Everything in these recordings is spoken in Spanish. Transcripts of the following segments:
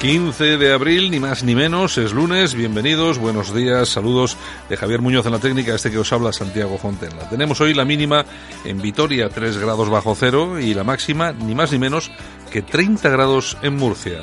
15 de abril, ni más ni menos, es lunes, bienvenidos, buenos días, saludos de Javier Muñoz en la técnica, este que os habla Santiago Fontenla. Tenemos hoy la mínima en Vitoria, 3 grados bajo cero, y la máxima, ni más ni menos, que 30 grados en Murcia.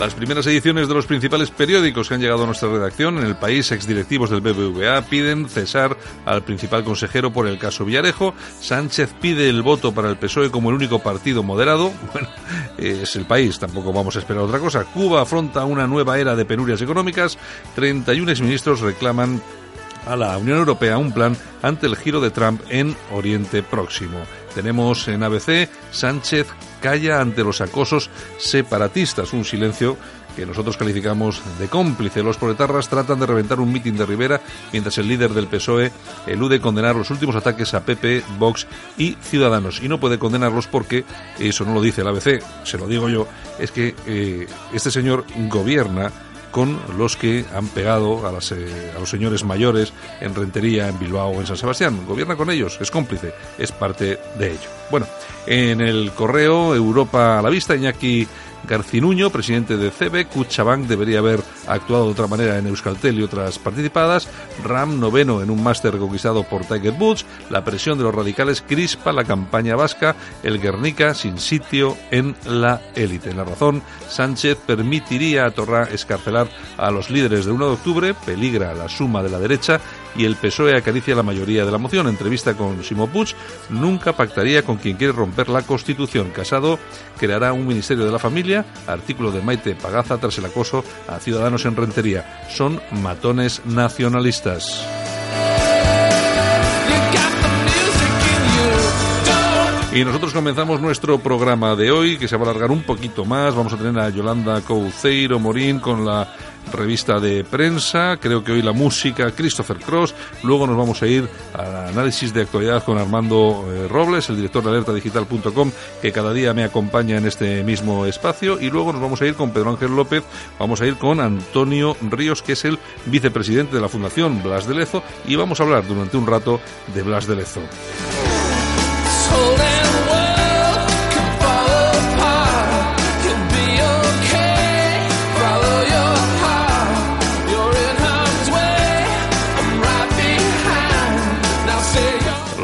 Las primeras ediciones de los principales periódicos que han llegado a nuestra redacción en el país, exdirectivos del BBVA piden cesar al principal consejero por el caso Villarejo. Sánchez pide el voto para el PSOE como el único partido moderado. Bueno, es el país, tampoco vamos a esperar otra cosa. Cuba afronta una nueva era de penurias económicas. 31 exministros reclaman a la Unión Europea un plan ante el giro de Trump en Oriente Próximo. Tenemos en ABC Sánchez calla ante los acosos separatistas, un silencio que nosotros calificamos de cómplice. Los proletarras tratan de reventar un mitin de Rivera mientras el líder del PSOE elude condenar los últimos ataques a PP, Vox y Ciudadanos. Y no puede condenarlos porque, eso no lo dice el ABC, se lo digo yo, es que eh, este señor gobierna con los que han pegado a, las, eh, a, los señores mayores en Rentería, en Bilbao o en San Sebastián. Gobierna con ellos, es cómplice, es parte de ello. Bueno, en el correo Europa a la vista, Iñaki Garcinuño, presidente de CB, Cuchabank debería haber actuado de otra manera en Euskaltel y otras participadas, Ram noveno en un máster conquistado por Tiger Woods, la presión de los radicales crispa la campaña vasca, el Guernica sin sitio en la élite. En la razón, Sánchez permitiría a Torra escarcelar a los líderes del 1 de octubre, peligra la suma de la derecha y el PSOE acaricia la mayoría de la moción. Entrevista con Simo Puig, nunca pactaría con quien quiere romper la Constitución. Casado creará un Ministerio de la Familia, artículo de Maite Pagaza tras el acoso a ciudadanos en Rentería. Son matones nacionalistas. Y nosotros comenzamos nuestro programa de hoy, que se va a alargar un poquito más. Vamos a tener a Yolanda Couceiro Morín con la revista de prensa, creo que hoy la música, Christopher Cross, luego nos vamos a ir al análisis de actualidad con Armando eh, Robles, el director de alertadigital.com, que cada día me acompaña en este mismo espacio, y luego nos vamos a ir con Pedro Ángel López, vamos a ir con Antonio Ríos, que es el vicepresidente de la Fundación Blas de Lezo, y vamos a hablar durante un rato de Blas de Lezo.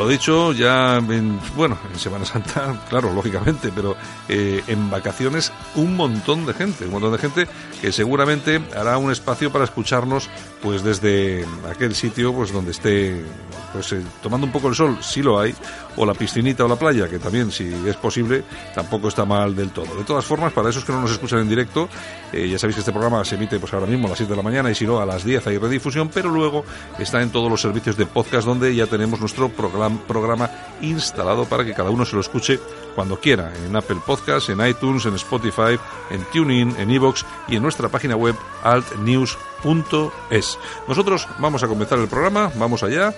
Lo dicho, ya en, bueno, en Semana Santa, claro, lógicamente, pero eh, en vacaciones un montón de gente, un montón de gente que seguramente hará un espacio para escucharnos pues desde aquel sitio pues donde esté pues eh, tomando un poco el sol, si lo hay, o la piscinita o la playa, que también si es posible tampoco está mal del todo. De todas formas, para esos que no nos escuchan en directo, eh, ya sabéis que este programa se emite pues ahora mismo a las 7 de la mañana y si no a las 10 hay redifusión, pero luego está en todos los servicios de podcast donde ya tenemos nuestro programa, programa instalado para que cada uno se lo escuche cuando quiera, en Apple Podcasts, en iTunes, en Spotify, en TuneIn, en Evox y en nuestra página web altnews.es. Nosotros vamos a comenzar el programa, vamos allá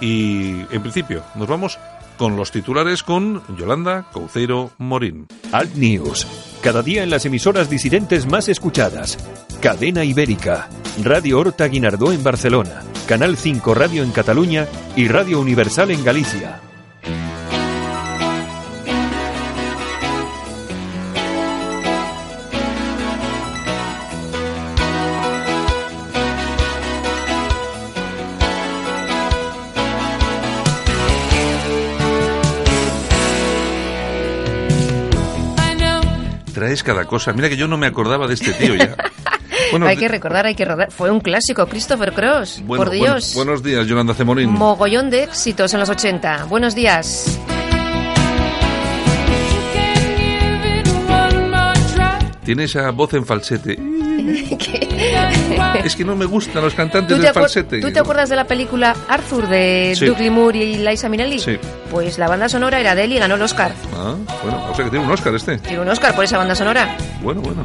y en principio nos vamos con los titulares con Yolanda Couceiro Morín. Alt News. Cada día en las emisoras disidentes más escuchadas. Cadena Ibérica. Radio Horta Guinardó en Barcelona. Canal 5 Radio en Cataluña y Radio Universal en Galicia. Traes cada cosa. Mira que yo no me acordaba de este tío ya. Bueno, hay que recordar, hay que recordar. Fue un clásico, Christopher Cross. bueno, por bueno, Dios. buenos días, Yolanda Cemorín. Mogollón de éxitos en los 80. Buenos días. Tiene esa voz en falsete. Es que no me gustan los cantantes ¿Tú te, del acuer- falsete. tú te acuerdas de la película Arthur de Sí. Doug Moore y Liza Minnelli? Sí. Pues la banda sonora era de él y ganó el Oscar. Ah, bueno, o sea que tiene un Oscar este. Tiene un Oscar por esa banda sonora. Bueno, bueno.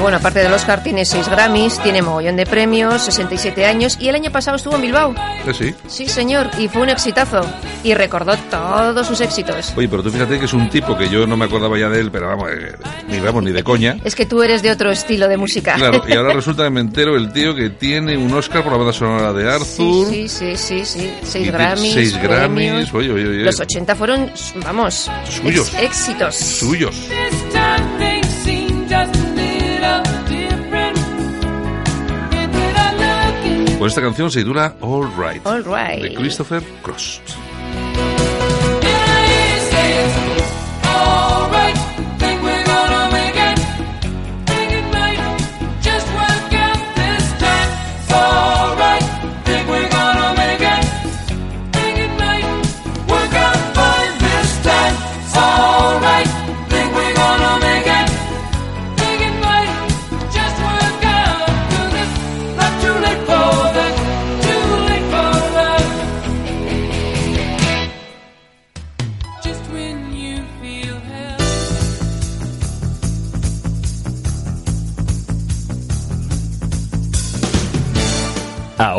Pero bueno, aparte del Oscar, tiene seis Grammys, tiene mogollón de premios, 67 años y el año pasado estuvo en Bilbao. Eh, sí. Sí, señor, y fue un exitazo. Y recordó todos sus éxitos. Oye, pero tú fíjate que es un tipo que yo no me acordaba ya de él, pero vamos, eh, ni vamos, ni de coña. Es que tú eres de otro estilo de música. Claro, y ahora resulta que me entero el tío que tiene un Oscar por la banda sonora de Arthur. Sí, sí, sí, sí, sí. Seis Grammys. Seis Grammys. Oye, oye, oye. Los 80 fueron, vamos, Suyos. ex- éxitos. Suyos. Con esta canción se titula All Right. All right. De Christopher Cross.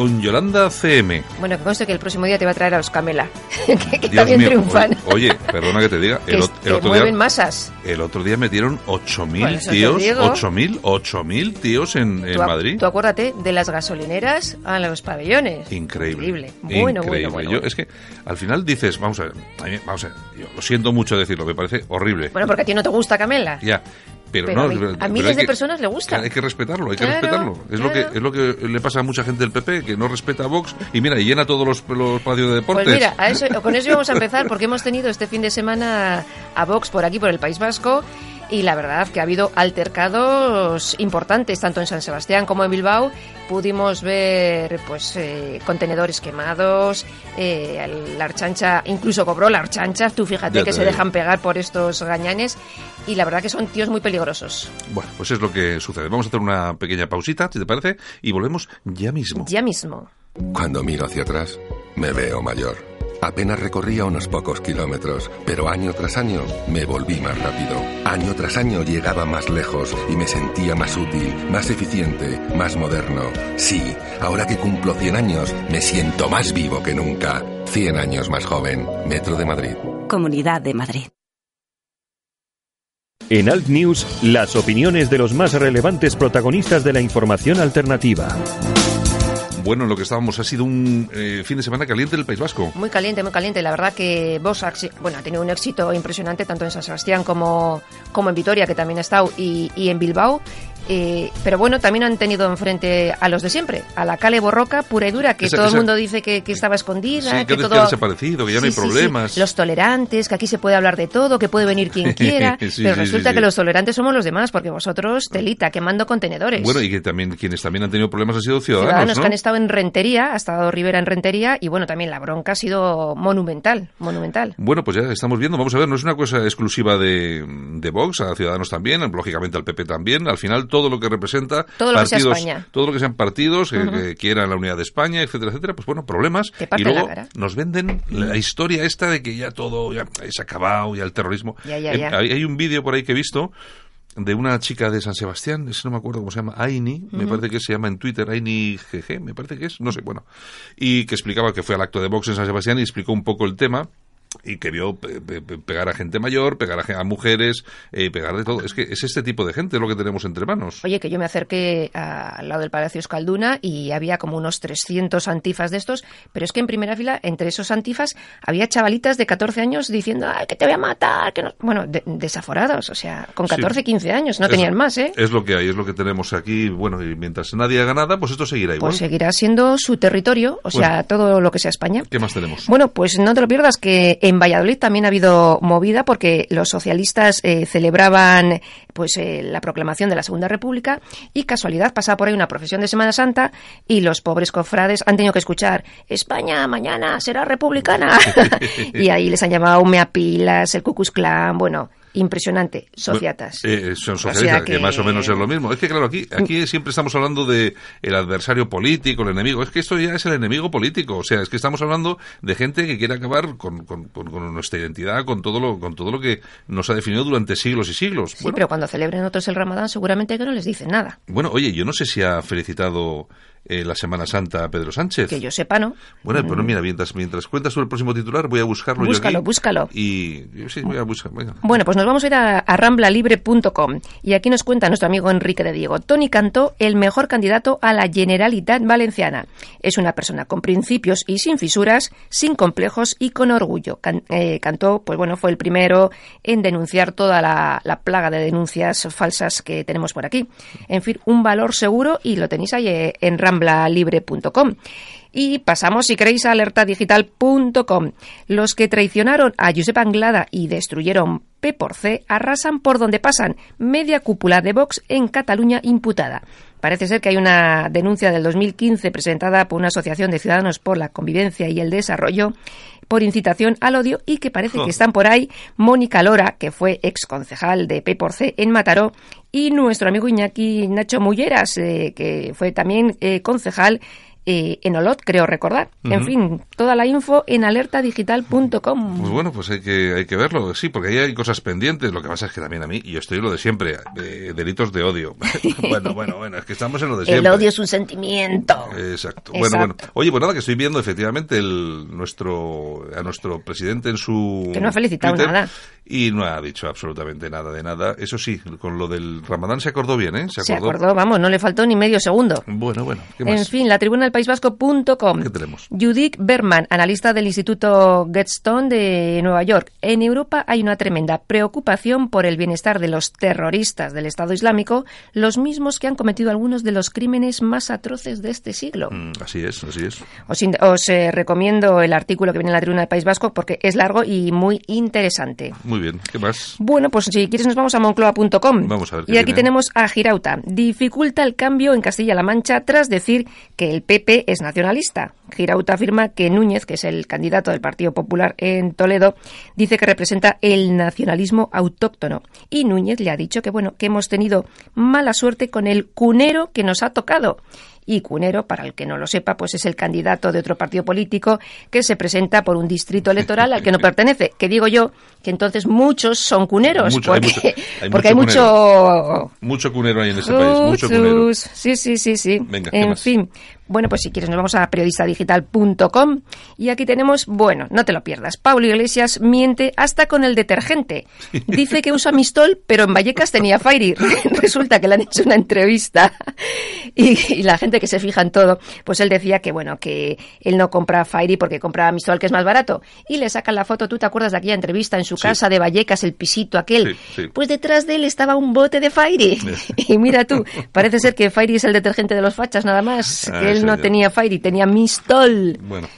Con Yolanda CM. Bueno, que conste que el próximo día te va a traer a los Camela, que, que también mío. triunfan. Oye, oye, perdona que te diga. que El, es- ot- que el otro mueven día, masas. el otro día metieron 8.000 Por eso te tíos. digo. 8.000, 8.000 tíos en, en Tú, Madrid. tú acuérdate de las gasolineras a los pabellones. Increíble. Increíble. Bueno, Increíble. bueno, bueno. Yo, bueno. es que al final dices, vamos a ver, a mí- vamos a ver, yo lo siento mucho decirlo, me parece horrible. Bueno, porque a ti no te gusta Camela. Ya. Pero, Pero no, a pero- miles de que- personas le gusta. Hay que respetarlo, hay que respetarlo. Es lo que es lo que le pasa a mucha gente del PP que no respeta a Vox y mira, y llena todos los, los de deportes. Pues mira, a eso, con eso íbamos a empezar porque hemos tenido este fin de semana a Vox por aquí, por el País Vasco. Y la verdad que ha habido altercados importantes, tanto en San Sebastián como en Bilbao. Pudimos ver pues eh, contenedores quemados, eh, la archancha, incluso cobró la archancha, tú fíjate que se dejan pegar por estos gañanes. Y la verdad que son tíos muy peligrosos. Bueno, pues es lo que sucede. Vamos a hacer una pequeña pausita, si te parece, y volvemos ya mismo. Ya mismo. Cuando miro hacia atrás, me veo mayor. Apenas recorría unos pocos kilómetros, pero año tras año me volví más rápido. Año tras año llegaba más lejos y me sentía más útil, más eficiente, más moderno. Sí, ahora que cumplo 100 años, me siento más vivo que nunca. 100 años más joven. Metro de Madrid. Comunidad de Madrid. En Alt News, las opiniones de los más relevantes protagonistas de la información alternativa. Bueno, lo que estábamos ha sido un eh, fin de semana caliente en el País Vasco. Muy caliente, muy caliente. La verdad que Vox ha, bueno, ha tenido un éxito impresionante tanto en San Sebastián como, como en Vitoria, que también ha estado, y, y en Bilbao. Eh, pero bueno, también han tenido enfrente a los de siempre, a la Cale Borroca pura y dura, que Esa- todo esa- el mundo dice que, que estaba escondida, Sí, que, que todo... que ha desaparecido, que ya no hay Sí, problemas. Los tolerantes, que aquí se puede hablar de todo, que puede venir quien quiera. Pero resulta que los tolerantes somos los demás, porque vosotros, telita, quemando contenedores. Bueno, y que también quienes también han tenido problemas han sido ciudadanos, Ciudadanos ¿no? que han estado en Rentería, ha estado Rivera en Rentería, y bueno, también la bronca ha sido monumental, monumental. Bueno, pues ya estamos viendo, vamos a ver, no es una cosa exclusiva de, de Vox, a Ciudadanos también, lógicamente al PP también, al final todo lo que representa Todo lo que sea España. todo lo que sean partidos que, que quieran la unidad de España, etcétera, etcétera, pues bueno, problemas. Y luego nos venden la historia esta de que ya todo ya se ha acabado, ya el terrorismo. Ya, ya, Eh, ya. Hay, hay un vídeo por ahí que he visto de una chica de San Sebastián, ese no me acuerdo cómo se llama, Aini, me parece que se llama en Twitter, Aini GG, me parece que es, no sé, bueno, y que explicaba que fue al acto de Vox en San Sebastián y explicó un poco el tema y que vio pe- pe- pe- pegar a gente mayor, pegar a, a mujeres, eh, pegar de todo. Es que es este tipo de gente lo que tenemos entre manos. Oye, que yo me acerqué a- al lado del Palacio Escalduna y había como unos 300 antifas de estos, pero es que en primera fila, entre esos antifas, había chavalitas de 14 años diciendo, ay, que te voy a matar, que no... Bueno, de- desaforados, o sea, con Sí. 14, 15 años, no Es- tenían más, ¿eh? Es lo que hay, es lo que tenemos aquí. Bueno, y mientras nadie haga nada, pues esto seguirá igual. Pues seguirá siendo su territorio, o sea, todo lo que sea España. ¿Qué más tenemos? Bueno, pues no te lo pierdas que en Valladolid también ha habido movida porque los socialistas eh, celebraban pues eh, la proclamación de la Segunda República y casualidad pasaba por ahí una profesión de Semana Santa y los pobres cofrades han tenido que escuchar España mañana será republicana y ahí les han llamado meapilas, el Ku Klux Klan, bueno, impresionante, sociatas. Bueno, eh, son O sea socialistas, que... que- más o menos es lo mismo. Es que, claro, aquí, aquí siempre estamos hablando de el adversario político, el enemigo. Es que esto ya es el enemigo político. O sea, es que estamos hablando de gente que quiere acabar con, con- con- con nuestra identidad, con todo, lo, con todo lo que nos ha definido durante siglos y siglos. Sí, bueno, pero cuando celebren otros el Ramadán seguramente que no les dicen nada. bueno, oye, yo no sé si ha felicitado eh, la Semana Santa a Pedro Sánchez. Que yo sepa, ¿no? Bueno, pero mira, mientras, mientras cuentas sobre el próximo titular, voy a buscarlo Búscalo, yo aquí. búscalo. Y sí, voy a buscar. Venga. Bueno, pues nos vamos a ir a, a ramblalibre.com y aquí nos cuenta nuestro amigo Enrique de Diego. Tony Cantó, el mejor candidato a la Generalitat Valenciana. Es una persona con principios y sin fisuras, sin complejos y con orgullo. Can- eh, Cantó, pues bueno, fue el primero en denunciar toda la, la plaga de denuncias falsas que tenemos por aquí. En fin, un valor seguro y lo tenéis ahí eh, en Y pasamos, si queréis, a alertadigital.com. Los que traicionaron a Josep Anglada y destruyeron P por C arrasan por donde pasan. Media cúpula de Vox en Cataluña imputada. Parece ser que hay una denuncia del 2015 presentada por una asociación de ciudadanos por la convivencia y el desarrollo por incitación al odio y que parece que están por ahí. Mónica Lora, que fue ex concejal de P por C en Mataró, y nuestro amigo Iñaki Nacho Mulleras, eh, que fue también eh, concejal eh, en Olot, creo recordar. En fin, toda la info en alertadigital.com. Pues bueno, pues hay que, hay que verlo, sí, porque ahí hay cosas pendientes. Lo que pasa es que también a mí, y yo estoy lo de siempre, eh, delitos de odio. bueno, bueno, bueno, es que estamos en lo de El siempre. odio es un sentimiento. Exacto. Bueno, bueno. Oye, pues nada, que estoy viendo efectivamente el, nuestro, a nuestro presidente en su. Que no ha felicitado Twitter nada. Y no ha dicho absolutamente nada de nada. Eso sí, con lo del Ramadán se acordó bien, ¿eh? Se acordó, vamos, no le faltó ni medio segundo. Bueno, bueno, ¿qué En fin, la tribuna del País Vasco.com. ¿Qué tenemos? Judith Berman, analista del Instituto Getstone de Nueva York. En Europa hay una tremenda preocupación por el bienestar de los terroristas del Estado Islámico, los mismos que han cometido algunos de los crímenes más atroces de este siglo. Mm, Así es, así es. Os, eh, recomiendo el artículo que viene en la tribuna del País Vasco porque es largo y muy interesante. Muy bien, ¿qué más? Bueno, pues si quieres nos vamos a moncloa.com. Vamos a ver qué Y aquí tiene. tenemos a Girauta. Dificulta el cambio en Castilla-La Mancha tras decir que el PP es nacionalista. Girauta afirma que Núñez, que es el candidato del Partido Popular en Toledo, dice que representa el nacionalismo autóctono. Y Núñez le ha dicho que bueno, que hemos tenido mala suerte con el cunero que nos ha tocado. Y Cunero, para el que no lo sepa, pues es el candidato de otro partido político que se presenta por un distrito electoral al que no pertenece. Que digo yo que entonces muchos son cuneros, Mucho, hay porque, mucho- hay porque hay mucho mucho... Mucho cunero hay en ese país, mucho cunero. Sí, sí, sí, sí. Venga, ¿qué en más? fin. Bueno, pues si quieres nos vamos a periodistadigital.com y aquí tenemos, bueno, no te lo pierdas, Pablo Iglesias miente hasta con el detergente. Dice que usa Mistol, pero en Vallecas tenía Fairy. Resulta que le han hecho una entrevista y, y la gente que se fija en todo, pues él decía que, bueno, que él no compra Fairy porque compra Mistol, que es más barato. Y le sacan la foto, ¿tú te acuerdas de aquella entrevista en su Sí. casa de Vallecas, el pisito aquel? Sí, sí. Pues detrás de él estaba un bote de Fairy. y mira tú, parece ser que Fairy es el detergente de los fachas nada más. Ah, que él no tenía Fairy, tenía Mistol. Bueno,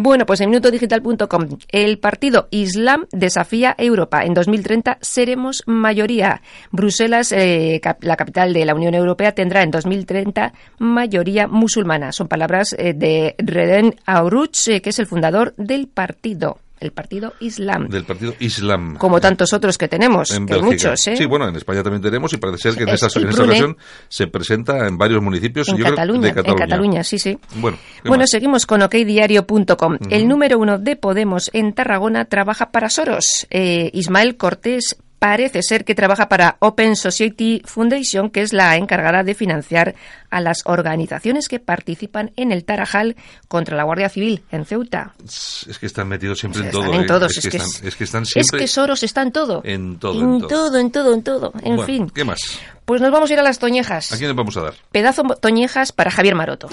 Bueno, pues en minutodigital.com, el partido Islam desafía Europa. En 2030 seremos mayoría. Bruselas, eh, cap- la capital de la Unión Europea, tendrá en 2030 mayoría musulmana. Son palabras eh, de Reden Auruch, eh, que es el fundador del partido, el partido Islam. del partido Islam. Como tantos otros que tenemos, en que muchos, ¿eh? Sí, bueno, en España también tenemos y parece ser que en, Es esta, en esta ocasión se presenta en varios municipios en yo creo, Cataluña, de Cataluña. en Cataluña, sí, sí. Bueno, ¿qué Bueno, más? seguimos con okdiario.com. El número uno de Podemos en Tarragona trabaja para Soros. Eh, Ismael Cortés parece ser que trabaja para Open Society Foundation, que es la encargada de financiar a las organizaciones que participan en el Tarajal contra la Guardia Civil en Ceuta. Es que están metidos siempre en todo. en ¿eh? todos, Es, que están, es- es que están Es siempre que Soros está en todo. en todo. En en todo. todo, en todo, en todo. En Bueno, fin. ¿Qué más? Pues nos vamos a ir a las toñejas. ¿A quién le vamos a dar? Pedazo toñejas para Javier Maroto.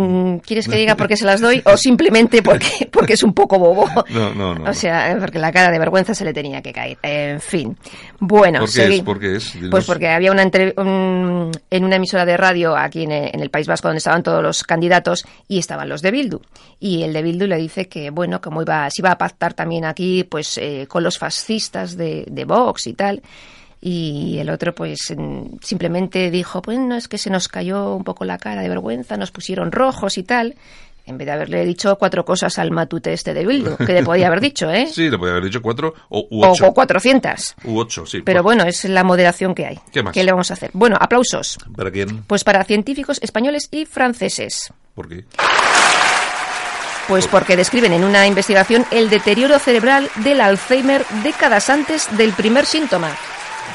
Mm, ¿Quieres que diga por qué se las doy o simplemente porque, porque es un poco bobo? No, no, no. O sea, porque la cara de vergüenza se le tenía que caer. En fin. Bueno, ¿Por qué es? ¿Por qué es? Dinos. Pues porque había una un- en una emisora de radio aquí en, en el País Vasco donde estaban todos los candidatos y estaban los de Bildu. Y el de Bildu le dice que, bueno, como iba, se iba a pactar también aquí pues eh, con los fascistas de, de Vox y tal. Y el otro, pues, simplemente dijo, pues no, es que se nos cayó un poco la cara de vergüenza, nos pusieron rojos y tal. En vez de haberle dicho cuatro cosas al matute este de Bildu, que le podía haber dicho, ¿eh? Sí, le podía haber dicho cuatro o u ocho. o 400. U ocho, sí. Pero bueno, es la moderación que hay. ¿Qué más? le vamos a hacer? Bueno, aplausos. ¿Para quién? Pues para científicos españoles y franceses. ¿Por qué? Pues porque describen en una investigación el deterioro cerebral del Alzheimer décadas antes del primer síntoma.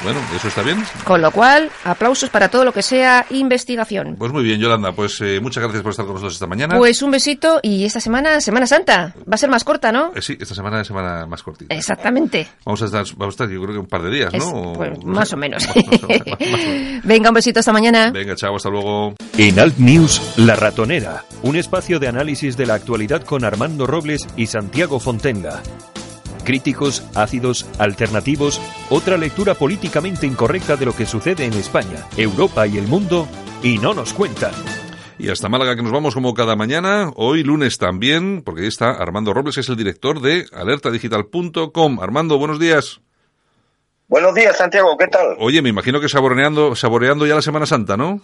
Bueno, ¿eso está bien? Con lo cual, aplausos para todo lo que sea investigación. Pues muy bien, Yolanda. Pues eh, muchas gracias por estar con nosotros esta mañana. Pues un besito y esta semana, Semana Santa. Va a ser más corta, ¿no? Eh, sí, esta semana es semana más cortita. Exactamente. Vamos a estar, vamos a estar, yo creo que un par de días, Es- ¿no? pues, No más o menos. Más más o menos. Venga, un besito esta mañana. Venga, chao, hasta luego. En Alt News, La Ratonera, un espacio de análisis de la actualidad con Armando Robles y Santiago Fontenga. Críticos, ácidos, alternativos, otra lectura políticamente incorrecta de lo que sucede en España, Europa y el mundo, y no nos cuentan. Y hasta Málaga que nos vamos como cada mañana, hoy lunes también, porque ahí está Armando Robles, que es el director de alertadigital.com. Armando, buenos días. Buenos días, Santiago, ¿qué tal? Oye, me imagino que saboreando, saboreando ya la Semana Santa, ¿no?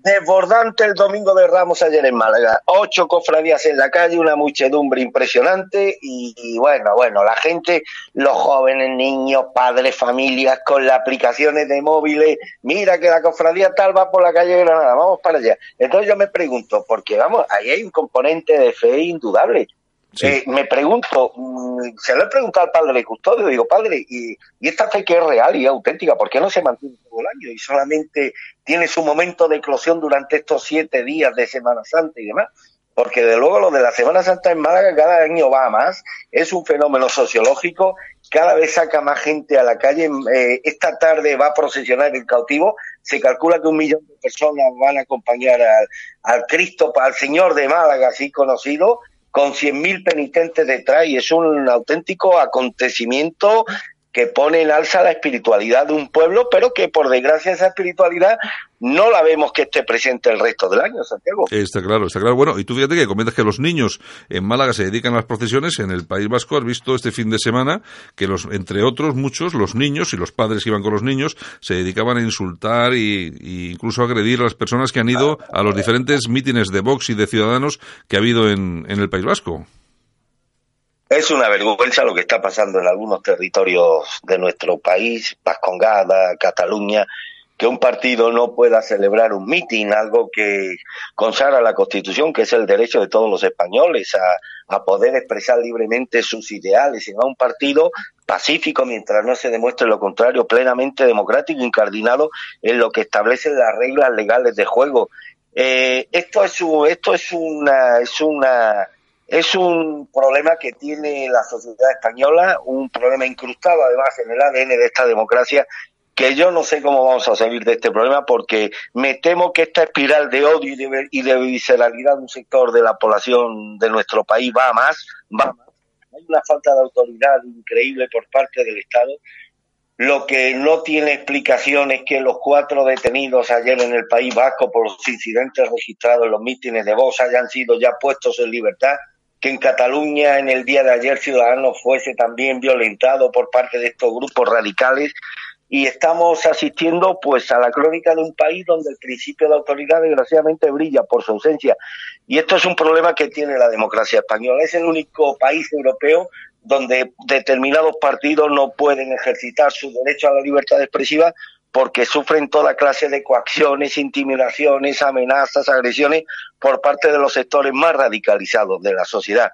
Desbordante el domingo de Ramos ayer en Málaga. Ocho cofradías en la calle, una muchedumbre impresionante y, bueno, bueno, la gente, los jóvenes, niños, padres, familias, con las aplicaciones de móviles, mira que la cofradía tal va por la calle de Granada, vamos para allá. Entonces yo me pregunto, porque vamos, ahí hay un componente de fe indudable. Eh, me pregunto, mm, se lo he preguntado al padre custodio, digo, padre, ¿y, esta fe que es real y auténtica, por qué no se mantiene todo el año y solamente tiene su momento de eclosión durante estos siete días de Semana Santa y demás? Porque de luego lo de la Semana Santa en Málaga cada año va más, es un fenómeno sociológico, cada vez saca más gente a la calle, eh, esta tarde va a procesionar el cautivo, se calcula que un millón de personas van a acompañar al, al Cristo, al Señor de Málaga, así conocido, con 100.000 penitentes detrás y es un auténtico acontecimiento que pone en alza la espiritualidad de un pueblo, pero que por desgracia esa espiritualidad no la vemos que esté presente el resto del año, Santiago. Está claro, está claro. Bueno, y tú fíjate que comentas que los niños en Málaga se dedican a las procesiones. En el País Vasco has visto este fin de semana que, los, entre otros, muchos, los niños y los padres que iban con los niños, se dedicaban a insultar y incluso agredir a las personas que han ido a los diferentes mítines de Vox y de Ciudadanos que ha habido en el País Vasco. Es una vergüenza lo que está pasando en algunos territorios de nuestro país, Vascongada, Cataluña, que un partido no pueda celebrar un mitin, algo que consagra la Constitución, que es el derecho de todos los españoles a, poder expresar libremente sus ideales, y un partido pacífico mientras no se demuestre lo contrario, plenamente democrático, incardinado en lo que establecen las reglas legales de juego. Eh, esto es esto es una, es una es un problema que tiene la sociedad española, un problema incrustado además en el ADN de esta democracia, que yo no sé cómo vamos a salir de este problema porque me temo que esta espiral de odio y de, visceralidad de un sector de la población de nuestro país va a más, va a más. Hay una falta de autoridad increíble por parte del Estado. Lo que no tiene explicación es que los cuatro detenidos ayer en el País Vasco por los incidentes registrados en los mítines de Vox hayan sido ya puestos en libertad que en Cataluña en el día de ayer Ciudadanos fuese también violentado por parte de estos grupos radicales. Y estamos asistiendo pues a la crónica de un país donde el principio de autoridad desgraciadamente brilla por su ausencia. Y esto es un problema que tiene la democracia española. Es el único país europeo donde determinados partidos no pueden ejercitar su derecho a la libertad expresiva porque sufren toda clase de coacciones, intimidaciones, amenazas, agresiones por parte de los sectores más radicalizados de la sociedad.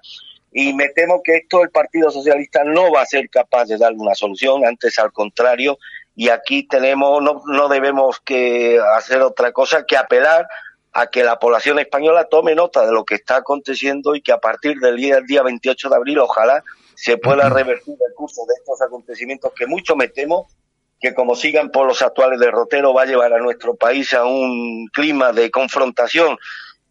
y me temo que esto el Partido Socialista no va a ser capaz de dar una solución, antes al contrario, y aquí tenemos, no, no debemos que hacer otra cosa que apelar a que la población española tome nota de lo que está aconteciendo y que a partir del día, día 28 de abril ojalá se pueda revertir el curso de estos acontecimientos que mucho me temo que como sigan por los actuales derroteros va a llevar a nuestro país a un clima de confrontación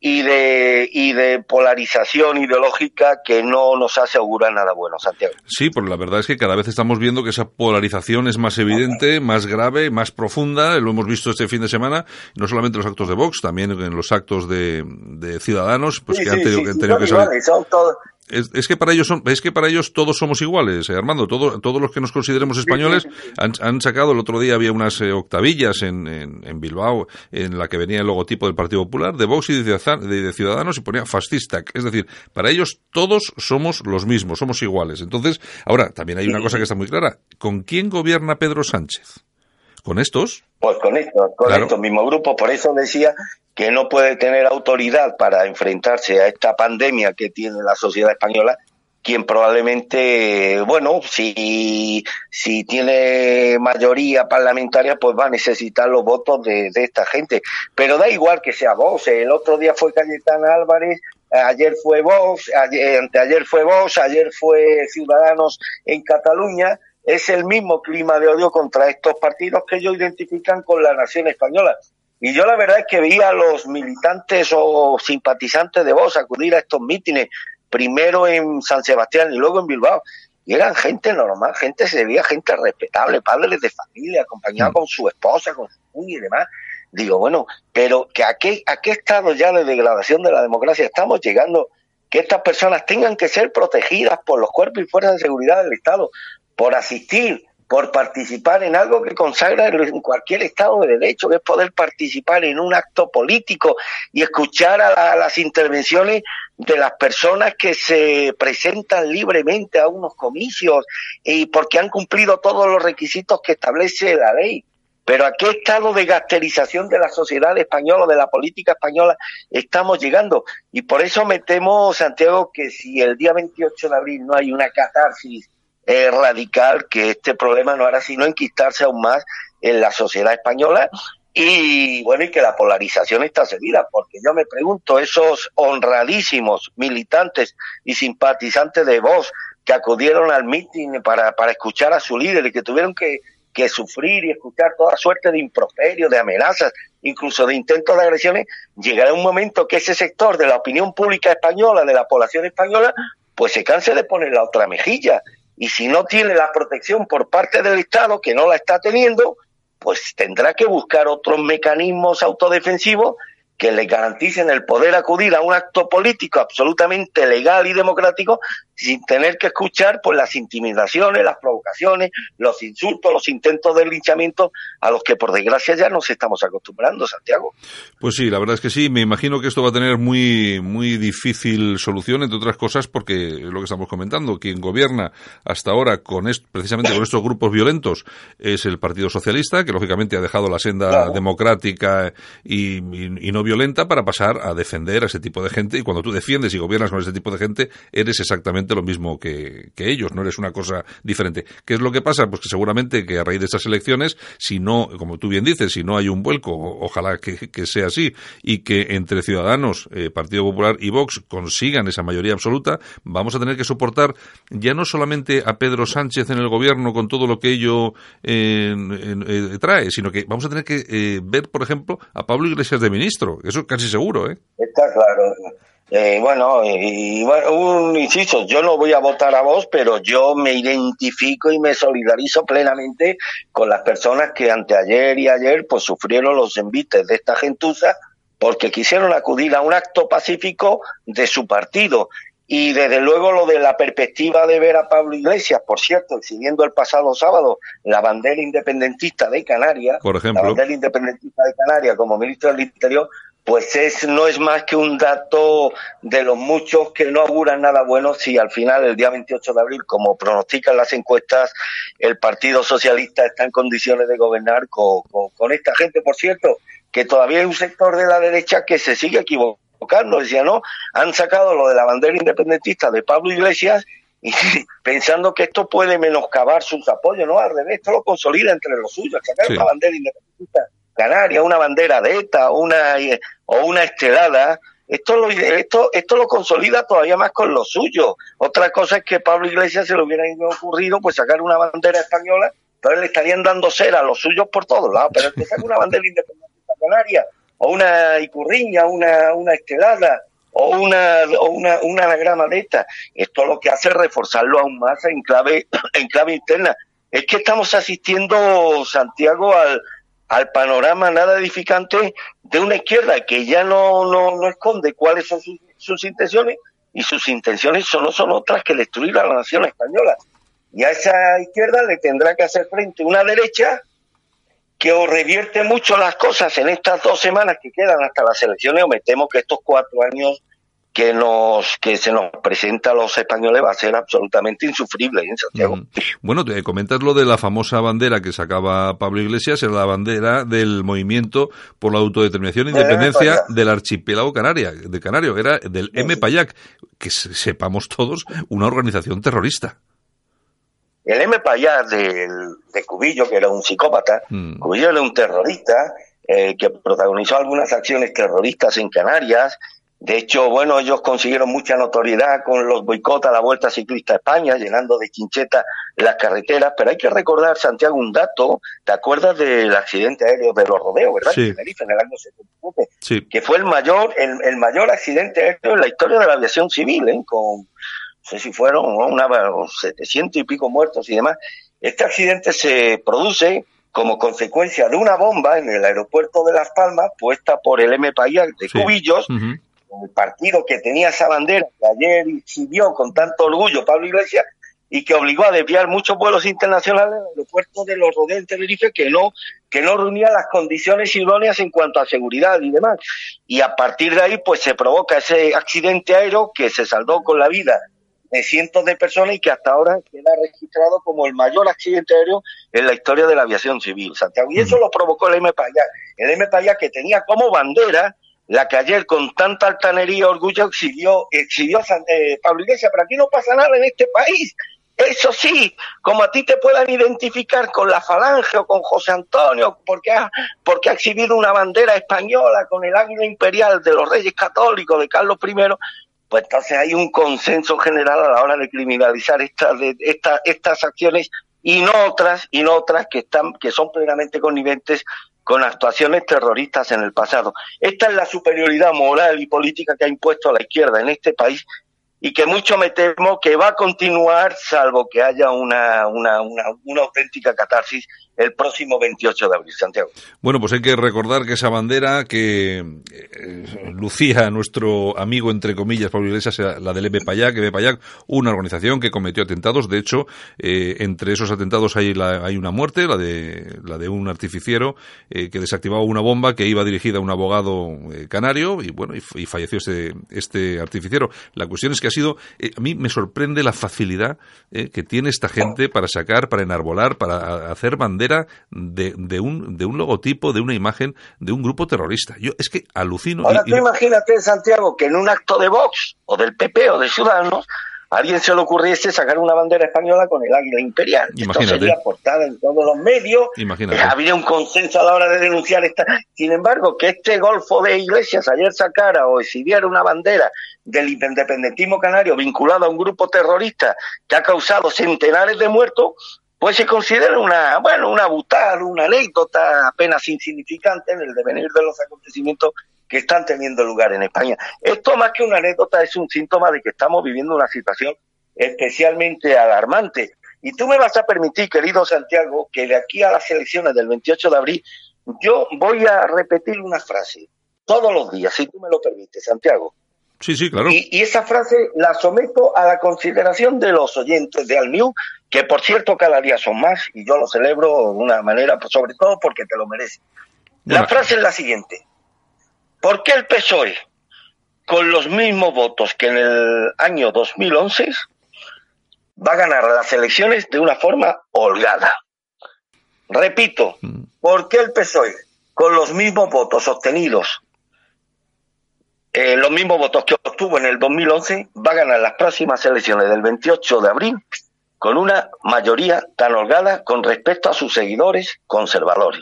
y de, y de polarización ideológica que no nos hace augurar nada bueno, Santiago. Sí, pero la verdad es que cada vez estamos viendo que esa polarización es más evidente, más grave, más profunda. Lo hemos visto este fin de semana, no solamente en los actos de Vox, también en los actos de, de Ciudadanos, pues Sí, que han sí, tenido, sí, que, han tenido que salir. son Es, es que para ellos son, es que para ellos todos somos iguales, eh, Armando. Todo- todos los que nos consideremos españoles han, han sacado. El otro día había unas eh, octavillas en, en, en Bilbao en la que venía el logotipo del Partido Popular, de Vox y de, Ciudadano- de- de Ciudadanos y ponía fascista. Es decir, para ellos todos somos los mismos, somos iguales. Entonces, ahora también hay una cosa que está muy clara. ¿Con quién gobierna Pedro Sánchez? ¿Con estos? Pues con esto, con Claro. estos mismos grupos. Por eso decía que no puede tener autoridad para enfrentarse a esta pandemia que tiene la sociedad española quien probablemente, bueno, si, si tiene mayoría parlamentaria, pues va a necesitar los votos de, de esta gente. Pero da igual que sea Vox. El otro día fue Cayetana Álvarez, ayer fue Vox, ayer, anteayer fue Vox, ayer fue Ciudadanos en Cataluña es el mismo clima de odio contra estos partidos que ellos identifican con la nación española. Y yo la verdad es que vi a los militantes o simpatizantes de Vox acudir a estos mítines, primero en San Sebastián y luego en Bilbao. Y eran gente normal, gente se veía gente respetable, padres de familia, acompañados con su esposa, con su niña y demás. Digo, bueno, pero que a qué, a qué estado ya de degradación de la democracia estamos llegando que estas personas tengan que ser protegidas por los cuerpos y fuerzas de seguridad del Estado, por asistir, por participar en algo que consagra en cualquier Estado de Derecho, que es poder participar en un acto político y escuchar a, la- las intervenciones de las personas que se presentan libremente a unos comicios y porque han cumplido todos los requisitos que establece la ley. Pero a qué estado de gasterización de la sociedad española, de la política española, estamos llegando. Y por eso me temo, Santiago, que si el día 28 de abril no hay una catarsis eh, radical, que este problema no hará sino enquistarse aún más en la sociedad española y bueno, y que la polarización está seguida, porque yo me pregunto, esos honradísimos militantes y simpatizantes de Vox que acudieron al mitin para, para escuchar a su líder y que tuvieron que, que sufrir y escuchar toda suerte de improperios, de amenazas, incluso de intentos de agresiones, llegará un momento que ese sector de la opinión pública española, de la población española, pues se canse de poner la otra mejilla. Y si no tiene la protección por parte del Estado, que no la está teniendo, pues tendrá que buscar otros mecanismos autodefensivos que le garanticen el poder acudir a un acto político absolutamente legal y democrático sin tener que escuchar pues las intimidaciones, las provocaciones, los insultos, los intentos de linchamiento a los que por desgracia ya nos estamos acostumbrando, Santiago. Pues sí, la verdad es que sí. Me imagino que esto va a tener muy, muy difícil solución, entre otras cosas, porque es lo que estamos comentando. Quien gobierna hasta ahora con est- precisamente con estos grupos violentos es el Partido Socialista, que lógicamente ha dejado la senda Claro. democrática y, y- y no violenta para pasar a defender a ese tipo de gente. Y cuando tú defiendes y gobiernas con ese tipo de gente, eres exactamente lo mismo que, que ellos, no eres una cosa diferente. ¿Qué es lo que pasa? Pues que seguramente que a raíz de estas elecciones, si no, como tú bien dices, si no hay un vuelco, ojalá que, que sea así, y que entre Ciudadanos, eh, Partido Popular y Vox consigan esa mayoría absoluta, vamos a tener que soportar ya no solamente a Pedro Sánchez en el gobierno con todo lo que ello eh, trae, sino que vamos a tener que eh, ver, por ejemplo, a Pablo Iglesias de ministro. Eso es casi seguro, ¿eh? Está claro. Eh, bueno, y, y bueno, un inciso, yo no voy a votar a vos, pero yo me identifico y me solidarizo plenamente con las personas que anteayer y ayer pues sufrieron los envites de esta gentuza porque quisieron acudir a un acto pacífico de su partido. Y desde luego lo de la perspectiva de ver a Pablo Iglesias, por cierto, exhibiendo el pasado sábado la bandera independentista de Canarias, Por la ejemplo. bandera independentista de Canarias como ministro del Interior, pues es no es más que un dato de los muchos que no auguran nada bueno si al final el día 28 de abril, como pronostican las encuestas, el Partido Socialista está en condiciones de gobernar con, con- con esta gente, por cierto, que todavía hay un sector de la derecha que se sigue equivocando decía, no, han sacado lo de la bandera independentista de Pablo Iglesias y pensando que esto puede menoscabar sus apoyos, no, al revés, esto lo consolida entre los suyos, sacar Sí. una bandera independentista canaria, una bandera de ETA, una, eh, o una estelada, esto lo, esto, esto lo consolida todavía más con lo suyo. Otra cosa es que Pablo Iglesias se le hubiera ocurrido pues sacar una bandera española, entonces le estarían dando cera a los suyos por todos lados, pero el que saca una bandera independentista canaria, o una icurriña, una, una estelada, o una, o una, una anagrama de esta, esto lo que hace es reforzarlo aún más en clave, en clave interna. Es que estamos asistiendo, Santiago, al, al panorama nada edificante de una izquierda que ya no, no, no esconde cuáles son sus, sus intenciones y sus intenciones son, no son otras que destruir a la nación española. Y a esa izquierda le tendrá que hacer frente una derecha que o revierte mucho las cosas en estas dos semanas que quedan hasta las elecciones o me temo que estos cuatro años que nos que se nos presenta a los españoles va a ser absolutamente insufrible en Santiago. Mm. Bueno, te comentas lo de la famosa bandera que sacaba Pablo Iglesias, era la bandera del movimiento por la autodeterminación e Del independencia del archipiélago canaria, de Canario, era del M-Payac, que se- sepamos todos, una organización terrorista. El M. Del, de Cubillo, que era un psicópata, Mm. Cubillo era un terrorista eh, que protagonizó algunas acciones terroristas en Canarias. De hecho, bueno, ellos consiguieron mucha notoriedad con los boicots a la Vuelta Ciclista a España, llenando de chincheta las carreteras. Pero hay que recordar, Santiago, un dato. ¿Te acuerdas del accidente aéreo de los rodeos, verdad? Sí. En Tenerife, en el año 77 Sí, que fue el mayor, el, el mayor accidente aéreo en la historia de la aviación civil, ¿eh? con, no sé si fueron una, 700 y pico muertos y demás. Este accidente se produce como consecuencia de una bomba en el aeropuerto de Las Palmas puesta por el M. Payal de Sí. Cubillos. El partido que tenía esa bandera que ayer exhibió con tanto orgullo Pablo Iglesias y que obligó a desviar muchos vuelos internacionales al aeropuerto de los Rodeos en Tenerife que no que no reunía las condiciones idóneas en cuanto a seguridad y demás. Y a partir de ahí pues se provoca ese accidente aéreo que se saldó con la vida de cientos de personas y que hasta ahora queda registrado como el mayor accidente aéreo en la historia de la aviación civil, Santiago. Y eso lo provocó el M. Payá. El M. Payá que tenía como bandera la que ayer con tanta altanería orgullo exhibió, exhibió San- eh, Pablo Iglesias, pero aquí no pasa nada en este país. Eso sí, como a ti te puedan identificar con la Falange o con José Antonio, porque ha, porque ha exhibido una bandera española con el águila imperial de los reyes católicos de Carlos I, pues entonces hay un consenso general a la hora de criminalizar estas de, esta- estas acciones y no otras y no otras que están que son plenamente conniventes con actuaciones terroristas en el pasado. Esta es la superioridad moral y política que ha impuesto la izquierda en este país y que mucho me temo que va a continuar salvo que haya una, una, una, una auténtica catarsis el próximo 28 de abril, Santiago. Bueno, pues hay que recordar que esa bandera que eh, lucía nuestro amigo, entre comillas, Pablo Iglesias, la del EPPAYAC, EPPAYAC, una organización que cometió atentados. De hecho, eh, entre esos atentados hay, la- hay una muerte, la de, la de un artificiero eh, que desactivaba una bomba que iba dirigida a un abogado canario y bueno, y, y falleció este, este artificiero. La cuestión es que sido, eh, a mí me sorprende la facilidad eh, que tiene esta gente para sacar, para enarbolar, para hacer bandera de, de un, de un logotipo, de una imagen de un grupo terrorista. Yo es que alucino. Ahora y- tú y- imagínate, Santiago, que en un acto de Vox o del PP o de Ciudadanos a alguien se le ocurriese sacar una bandera española con el águila imperial. Imagínate. Esto sería portada en todos los medios. Imagínate. Eh, habría un consenso a la hora de denunciar esta. Sin embargo, que este Golfo de Iglesias ayer sacara o exhibiera una bandera del independentismo canario vinculada a un grupo terrorista que ha causado centenares de muertos, pues se considera una, bueno, una butal, una anécdota apenas insignificante en el devenir de los acontecimientos que están teniendo lugar en España. Esto más que una anécdota es un síntoma de que estamos viviendo una situación especialmente alarmante. Y tú me vas a permitir, querido Santiago, que de aquí a las elecciones del 28 de abril yo voy a repetir una frase todos los días, si tú me lo permites, Santiago. Sí, sí, claro. Y, y esa frase la someto a la consideración de los oyentes de Alnew, que por cierto cada día son más, y yo lo celebro de una manera, pues, sobre todo porque te lo mereces. La Bueno. frase es la siguiente. ¿Por qué el PSOE, con los mismos votos que en el año 2011, va a ganar las elecciones de una forma holgada? Repito, Mm. ¿por qué el PSOE, con los mismos votos obtenidos eh, los mismos votos que obtuvo en el 2011, va a ganar las próximas elecciones del 28 de abril con una mayoría tan holgada con respecto a sus seguidores conservadores.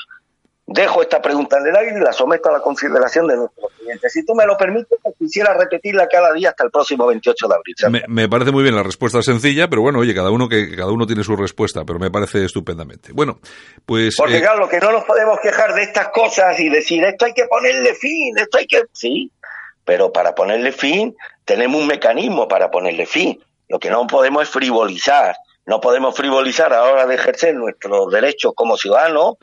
Dejo esta pregunta en el aire y la someto a la consideración de nuestros clientes. Si tú me lo permites, pues quisiera repetirla cada día hasta el próximo 28 de abril. Me, me parece muy bien la respuesta sencilla, pero bueno, oye, cada uno que cada uno tiene su respuesta, pero me parece estupendamente. Bueno, pues Porque eh, claro, que no nos podemos quejar de estas cosas y decir, esto hay que ponerle fin, esto hay que... Sí, pero para ponerle fin tenemos un mecanismo para ponerle fin. Lo que no podemos es frivolizar. No podemos frivolizar a la hora de ejercer nuestros derechos como ciudadanos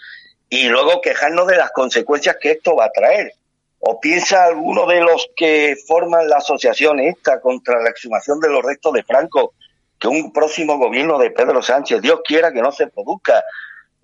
y luego quejarnos de las consecuencias que esto va a traer. ¿O piensa alguno de los que forman la asociación esta contra la exhumación de los restos de Franco que un próximo gobierno de Pedro Sánchez, Dios quiera que no se produzca,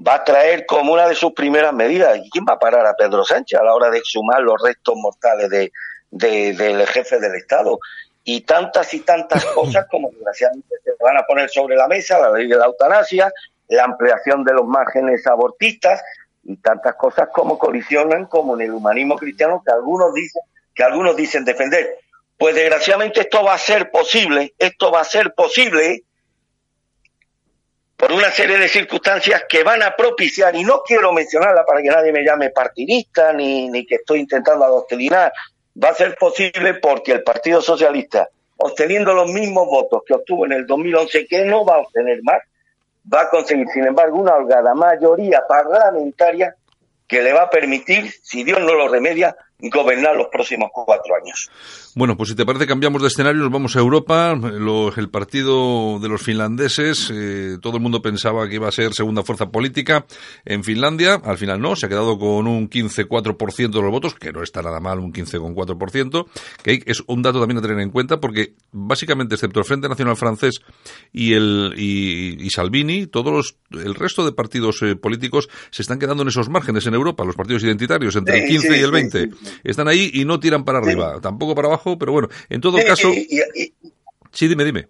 va a traer como una de sus primeras medidas? ¿Y quién va a parar a Pedro Sánchez a la hora de exhumar los restos mortales de, de- del jefe del Estado? Y tantas y tantas cosas como desgraciadamente se van a poner sobre la mesa, la ley de la eutanasia, la ampliación de los márgenes abortistas y tantas cosas como colisionan como en el humanismo cristiano que algunos dicen que algunos dicen defender. Pues desgraciadamente esto va a ser posible, esto va a ser posible por una serie de circunstancias que van a propiciar, y no quiero mencionarla para que nadie me llame partidista ni, ni que estoy intentando adoctrinar, va a ser posible porque el Partido Socialista, obteniendo los mismos votos que obtuvo en el 2011, que no va a obtener más, va a conseguir, sin embargo, una holgada mayoría parlamentaria que le va a permitir, si Dios no lo remedia, gobernar los próximos cuatro años. Bueno, pues si te parece cambiamos de escenario, nos vamos a Europa. El partido de los finlandeses, eh, todo el mundo pensaba que iba a ser segunda fuerza política en Finlandia. Al final no, se ha quedado con un 15,4% de los votos, que no está nada mal, un 15,4%, que es un dato también a tener en cuenta porque básicamente, excepto el Frente Nacional Francés y el y, y Salvini, todos los, el resto de partidos eh, políticos se están quedando en esos márgenes en Europa, los partidos identitarios, entre el Sí, 15 sí, y el sí, 20. sí. Están ahí y no tiran para arriba, tampoco para abajo, pero bueno, en todo Sí, caso, y- y- y- sí, dime, dime.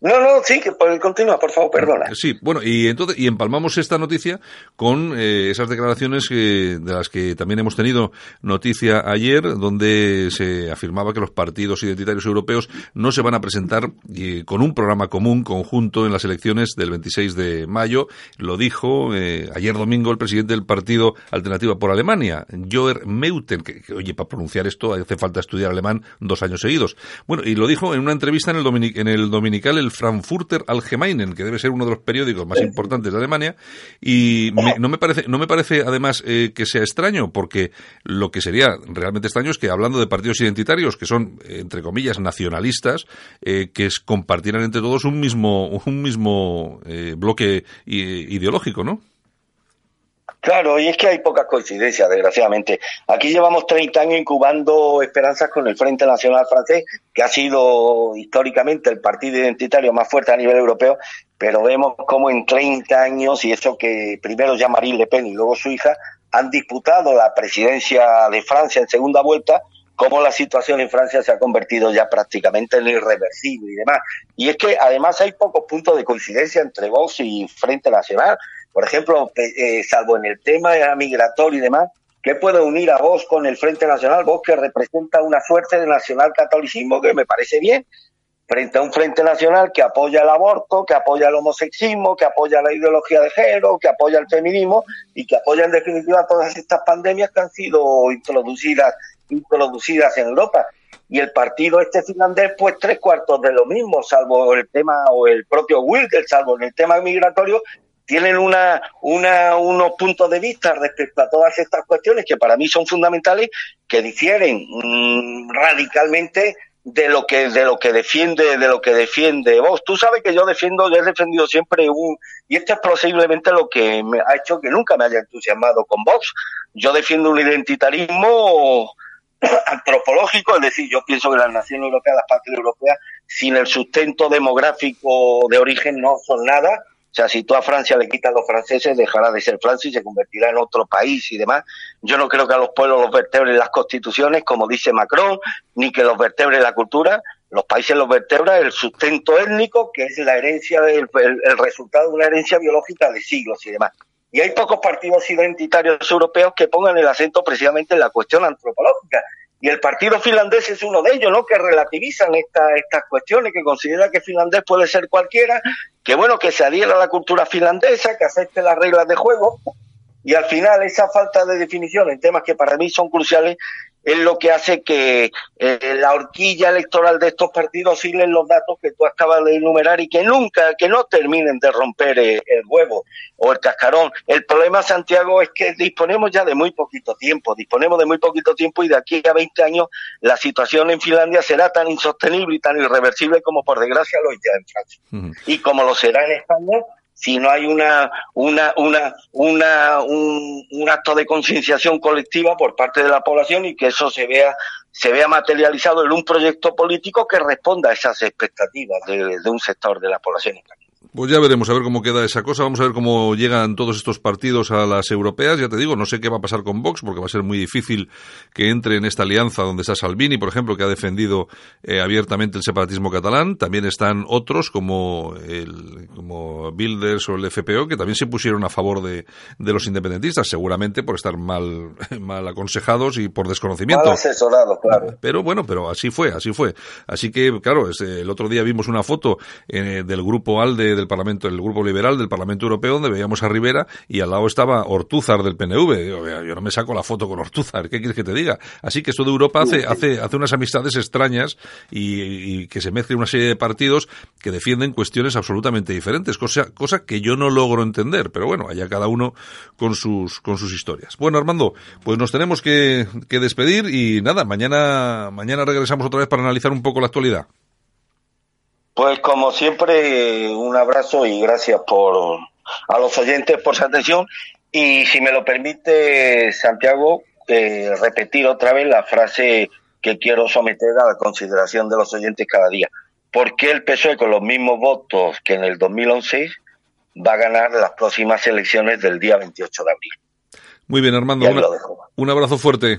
No, no, sí, que continúa, por favor, perdona. Sí, bueno, y entonces y empalmamos esta noticia con eh, esas declaraciones que- de las que también hemos tenido noticia ayer, donde se afirmaba que los partidos identitarios europeos no se van a presentar eh, con un programa común conjunto en las elecciones del 26 de mayo. Lo dijo eh, ayer domingo el presidente del partido Alternativa por Alemania, Joer Meuthen, que, oye, para pronunciar esto hace falta estudiar alemán dos años seguidos. Bueno, y lo dijo en una entrevista en el, domini- en el dominical el Frankfurter Allgemeinen, que debe ser uno de los periódicos más importantes de Alemania, y me- no me parece, no me parece además eh, que sea extraño, porque lo que sería realmente extraño es que hablando de partidos identitarios, que son, entre comillas, nacionalistas, eh, que es, compartieran entre todos un mismo, un mismo eh, bloque ideológico, ¿no? Claro, y es que hay pocas coincidencias, desgraciadamente. Aquí llevamos 30 años incubando esperanzas con el Frente Nacional Francés, que ha sido históricamente el partido identitario más fuerte a nivel europeo, pero vemos cómo en 30 años, y eso que primero ya Marine Le Pen y luego su hija, han disputado la presidencia de Francia en segunda vuelta, cómo la situación en Francia se ha convertido ya prácticamente en irreversible y demás. Y es que además hay pocos puntos de coincidencia entre Vox y Frente Nacional. Por ejemplo, pe- eh, salvo en el tema migratorio y demás, ¿qué puede unir a Vox con el Frente Nacional? Vox que representa una suerte de nacional catolicismo que me parece bien, frente a un Frente Nacional que apoya el aborto, que apoya el homosexismo, que apoya la ideología de género, que apoya el feminismo y que apoya en definitiva todas estas pandemias que han sido introducidas, introducidas en Europa. Y el partido este finlandés, pues tres cuartos de lo mismo, salvo el tema, o el propio Wilker, salvo en el tema migratorio, tienen una, una, unos puntos de vista respecto a todas estas cuestiones que para mí son fundamentales, que difieren mm, radicalmente de lo que de lo que defiende de lo que defiende vos. Tú sabes que yo defiendo, yo he defendido siempre un y esto es posiblemente lo que me ha hecho que nunca me haya entusiasmado con Vox. Yo defiendo un identitarismo antropológico, es decir, yo pienso que las naciones europeas, las patrias europeas, sin el sustento demográfico de origen no son nada. O sea, si tú a Francia le quitas a los franceses, dejará de ser Francia y se convertirá en otro país y demás. Yo no creo que a los pueblos los vertebren las constituciones, como dice Macron, ni que los vertebre la cultura. Los países los vertebra el sustento étnico, que es la herencia, el resultado de una herencia biológica de siglos y demás. Y hay pocos partidos identitarios europeos que pongan el acento precisamente en la cuestión antropológica. Y el partido finlandés es uno de ellos, ¿no? Que relativizan esta, estas cuestiones, que considera que finlandés puede ser cualquiera, que bueno, que se adhiera a la cultura finlandesa, que acepte las reglas de juego. Y al final esa falta de definición en temas que para mí son cruciales es lo que hace que eh, la horquilla electoral de estos partidos oscilen los datos que tú acabas de enumerar y que nunca, que no terminen de romper eh, el huevo o el cascarón. El problema, Santiago, es que disponemos ya de muy poquito tiempo, disponemos de muy poquito tiempo y de aquí a 20 años la situación en Finlandia será tan insostenible y tan irreversible como por desgracia lo es ya en Francia. Y como lo será en España si no hay una, una, una, una, un, un acto de concienciación colectiva por parte de la población y que eso se vea, se vea materializado en un proyecto político que responda a esas expectativas de, de un sector de la población. Pues ya veremos a ver cómo queda esa cosa. Vamos a ver cómo llegan todos estos partidos a las europeas. Ya te digo, no sé qué va a pasar con Vox, porque va a ser muy difícil que entre en esta alianza donde está Salvini, por ejemplo, que ha defendido eh, abiertamente el separatismo catalán. También están otros como el, como Bilders o el FPO, que también se pusieron a favor de, de los independentistas, seguramente por estar mal, mal aconsejados y por desconocimiento. Mal asesorado, claro. Pero bueno, pero así fue, así fue. Así que, claro, el otro día vimos una foto eh, del grupo ALDE del Parlamento, el grupo liberal del Parlamento Europeo, donde veíamos a Rivera y al lado estaba Ortúzar del PNV. Digo, yo no me saco la foto con Ortúzar, ¿qué quieres que te diga? Así que esto de Europa hace, hace, hace unas amistades extrañas y, y que se mezclen una serie de partidos que defienden cuestiones absolutamente diferentes, cosa, cosa que yo no logro entender, pero bueno, allá cada uno con sus, con sus historias. Bueno, Armando, pues nos tenemos que, que despedir y nada, mañana, mañana regresamos otra vez para analizar un poco la actualidad. Pues como siempre, un abrazo y gracias por a los oyentes por su atención. Y si me lo permite, Santiago, eh, repetir otra vez la frase que quiero someter a la consideración de los oyentes cada día. ¿Por qué el PSOE con los mismos votos que en el 2011 va a ganar las próximas elecciones del día 28 de abril? Muy bien, Armando. Una- un abrazo fuerte.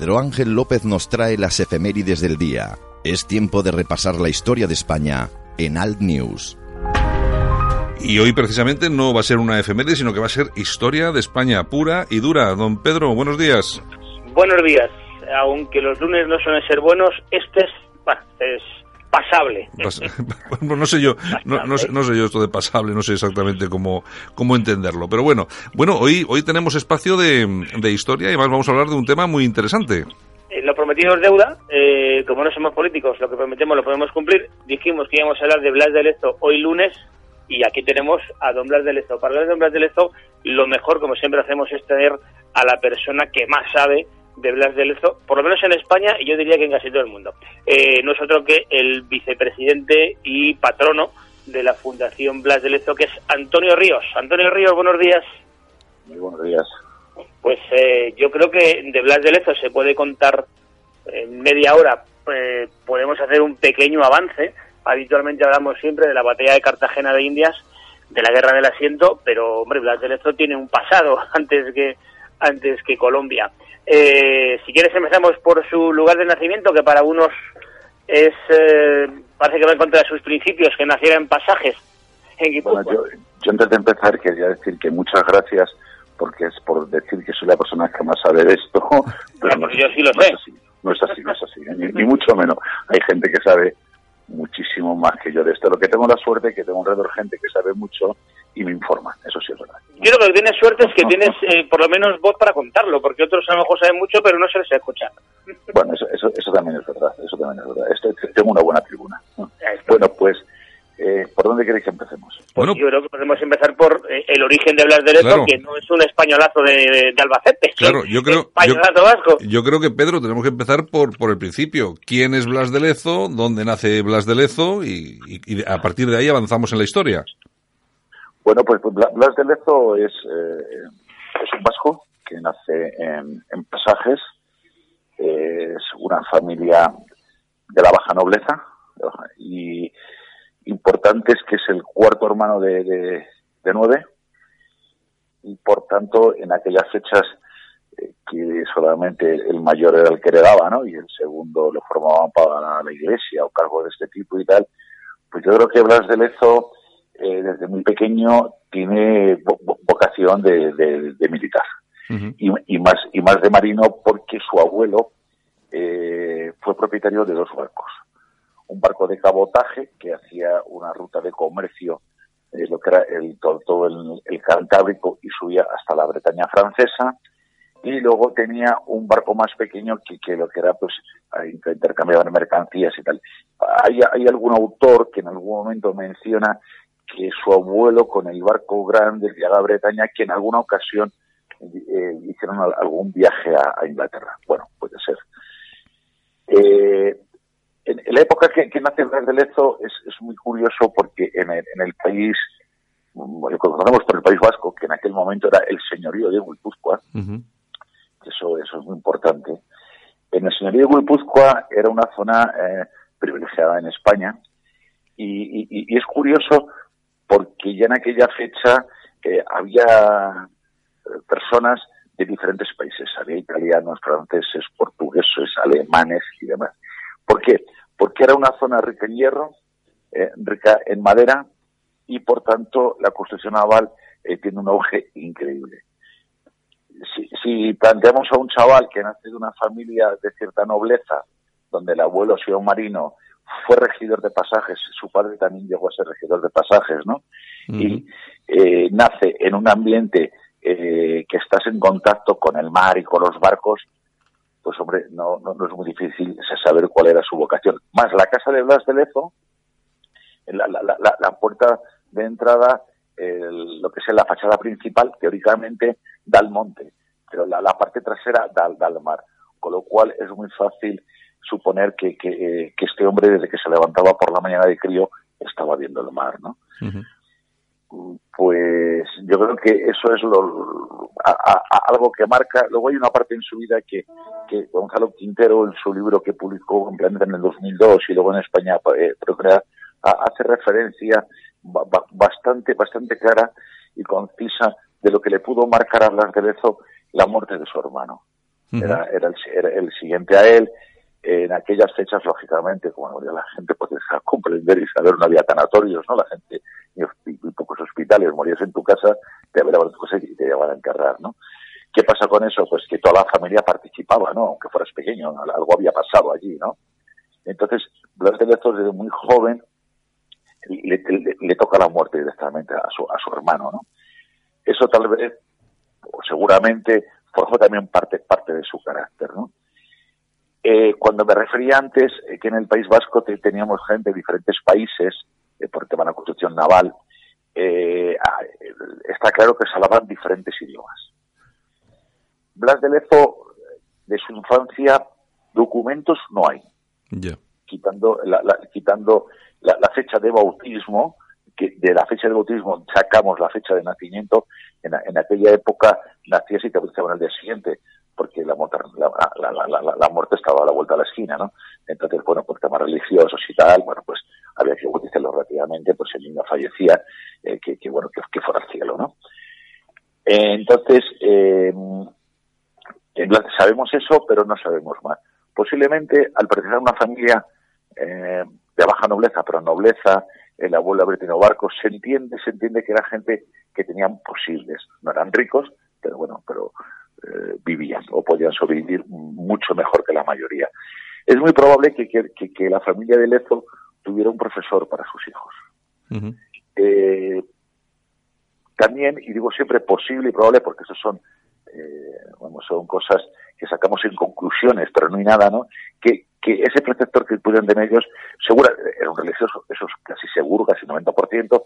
Pedro Ángel López nos trae las efemérides del día. Es tiempo de repasar la historia de España en Alt News. Y hoy precisamente no va a ser una efeméride, sino que va a ser historia de España pura y dura. Don Pedro, buenos días. Buenos días. Aunque los lunes no suelen ser buenos, este es, bueno, es pasable. Pas- Bueno, no sé yo, no, no sé, no sé yo esto de pasable, no sé exactamente cómo, cómo entenderlo. Pero bueno, bueno, hoy, hoy tenemos espacio de, de historia y además vamos a hablar de un tema muy interesante. Eh, Lo prometido es deuda. Eh, como no somos políticos, lo que prometemos lo podemos cumplir. Dijimos que íbamos a hablar de Blas de Lezo hoy lunes y aquí tenemos a don Blas de Lezo. Para hablar de don Blas de Lezo, lo mejor, como siempre hacemos, es tener a la persona que más sabe de Blas de Lezo, por lo menos en España y yo diría que en casi todo el mundo. Eh, no es otro que el vicepresidente y patrono de la Fundación Blas de Lezo, que es Antonio Ríos. Antonio Ríos, buenos días. Muy buenos días. Pues eh, yo creo que de Blas de Lezo se puede contar en media hora. eh, podemos hacer un pequeño avance. Habitualmente hablamos siempre de la batalla de Cartagena de Indias, de la guerra del asiento, pero hombre, Blas de Lezo tiene un pasado antes que antes que Colombia. Eh, si quieres empezamos por su lugar de nacimiento, que para unos es eh, parece que va en contra de sus principios, que naciera en pasajes. En Bueno, yo, yo antes de empezar quería decir que muchas gracias porque es por decir que soy la persona que más sabe de esto. Pero pues yo sí lo no sé. Es así, no es así, no es así, ni, ni mucho menos. Hay gente que sabe muchísimo más que yo de esto. Lo que tengo la suerte es que tengo alrededor gente que sabe mucho y me informa. Yo lo que tienes suerte es que tienes eh, por lo menos voz para contarlo, porque otros a lo mejor saben mucho, pero no se les escucha. Bueno, eso, eso, eso también es verdad. Eso también es verdad. Esto, tengo una buena tribuna. Bueno, pues, eh, ¿por dónde queréis que empecemos? Bueno, Yo creo que podemos empezar por eh, el origen de Blas de Lezo, Claro. que no es un españolazo de, de- de Albacete. claro, es yo creo, yo, Españolazo vasco. yo creo que Pedro tenemos que empezar por, por el principio. ¿Quién es Blas de Lezo? ¿Dónde nace Blas de Lezo? Y, y- y a partir de ahí avanzamos en la historia. Bueno, pues, pues Bla- Blas de Lezo es, eh, es un vasco que nace en, en Pasajes, es una familia de la baja nobleza y importante es que es el cuarto hermano de, de- de nueve y por tanto en aquellas fechas eh, que solamente el mayor era el que heredaba, ¿no? Y el segundo lo formaban para la iglesia o cargos de este tipo y tal. Pues yo creo que Blas de Lezo eh, desde muy pequeño tiene vo- vo- vocación de, de- de militar. Y, y más y más de marino porque su abuelo eh, fue propietario de dos barcos. Un barco de cabotaje que hacía una ruta de comercio eh, lo que era el todo, el, el Cantábrico y subía hasta la Bretaña francesa. Y luego tenía un barco más pequeño que, que lo que era pues intercambiaban mercancías y tal. Hay, hay algún autor que en algún momento menciona que su abuelo con el barco grande llegaba a Bretaña que en alguna ocasión eh, hicieron al- algún viaje a, a Inglaterra. Bueno, puede ser. Eh, en, en la época que, que nace Blas de Lezo es, es muy curioso porque en el, en el país, mm, lo conocemos por el País Vasco, que en aquel momento era el señorío de Guipúzcoa, eso, eso es muy importante. En el señorío de Guipúzcoa era una zona eh, privilegiada en España y, y- y es curioso porque ya en aquella fecha eh, había eh, personas de diferentes países, había italianos, franceses, portugueses, alemanes y demás. ¿Por qué? Porque era una zona rica en hierro, eh, rica en madera y por tanto la construcción naval tiene un auge increíble. Si, planteamos a un chaval que nace de una familia de cierta nobleza, donde el abuelo ha sido marino, fue regidor de pasajes, su padre también llegó a ser regidor de pasajes, ¿no? Y eh, nace en un ambiente eh, que estás en contacto con el mar y con los barcos, pues hombre, no, no, no es muy difícil saber cuál era su vocación. Más la casa de Blas de Lezo, la, la, la, la puerta de entrada, el- lo que es la fachada principal, teóricamente da al monte, pero la, la parte trasera da, da al mar, con lo cual es muy fácil suponer que, que, eh, que este hombre desde que se levantaba por la mañana de crío estaba viendo el mar, ¿no? Pues yo creo que eso es lo, a- a- a- algo que marca. Luego hay una parte en su vida que, que Gonzalo Quintero, en su libro que publicó en Planeta en el 2002 y luego en España, eh, Procrear, hace referencia ba- ba- bastante, bastante clara y concisa de lo que le pudo marcar a Blas de Lezo la muerte de su hermano. Era, era, el, era el siguiente a él. En aquellas fechas, lógicamente, como moría la gente, pues comprender y saber, no había tanatorios, ¿no? La gente, y, pocos hospitales, morías en tu casa, te velaban tu casa y te llevaban a enterrar, ¿no? ¿Qué pasa con eso? Pues que toda la familia participaba, ¿no? Aunque fueras pequeño, algo había pasado allí, ¿no? Entonces, Blas de Lezo, desde muy joven, le toca la muerte directamente a su, a su hermano, ¿no? Eso tal vez, o seguramente, forjó también parte, parte de su carácter, ¿no? Eh, cuando me refería antes eh, que en el País Vasco te- teníamos gente de diferentes países eh, por el tema de la construcción naval, eh, ah, eh, está claro que se hablaban diferentes idiomas. Blas de Lezo, de su infancia, documentos no hay Ya. quitando la, la- quitando la, la fecha de bautismo, que de la fecha de bautismo sacamos la fecha de nacimiento, en, aquella época nacías y te bautizaban al día siguiente, porque la, la, la- la- muerte estaba a la vuelta de la esquina, ¿no? Entonces, bueno, por temas religiosos y tal, bueno, pues había que bautizarlo rápidamente, pues el niño fallecía, eh, que, que, bueno, que, que fuera al cielo, ¿no? Eh, entonces, eh, eh, sabemos eso, pero no sabemos más. Posiblemente, al pertenecer a una familia de baja nobleza, pero nobleza, el abuelo haber tenido barcos, se entiende, se entiende que era gente que tenían posibles. No eran ricos, pero bueno, pero eh, vivían o podían sobrevivir mucho mejor que la mayoría. Es muy probable que, que, que- la familia de Lezo tuviera un profesor para sus hijos. Eh, también, y digo siempre posible y probable porque eso son, eh, vamos, son cosas que sacamos en conclusiones, pero no hay nada, ¿no? Que, que ese preceptor que pudieron tener ellos, seguro, era un religioso, eso es casi seguro, casi 90%,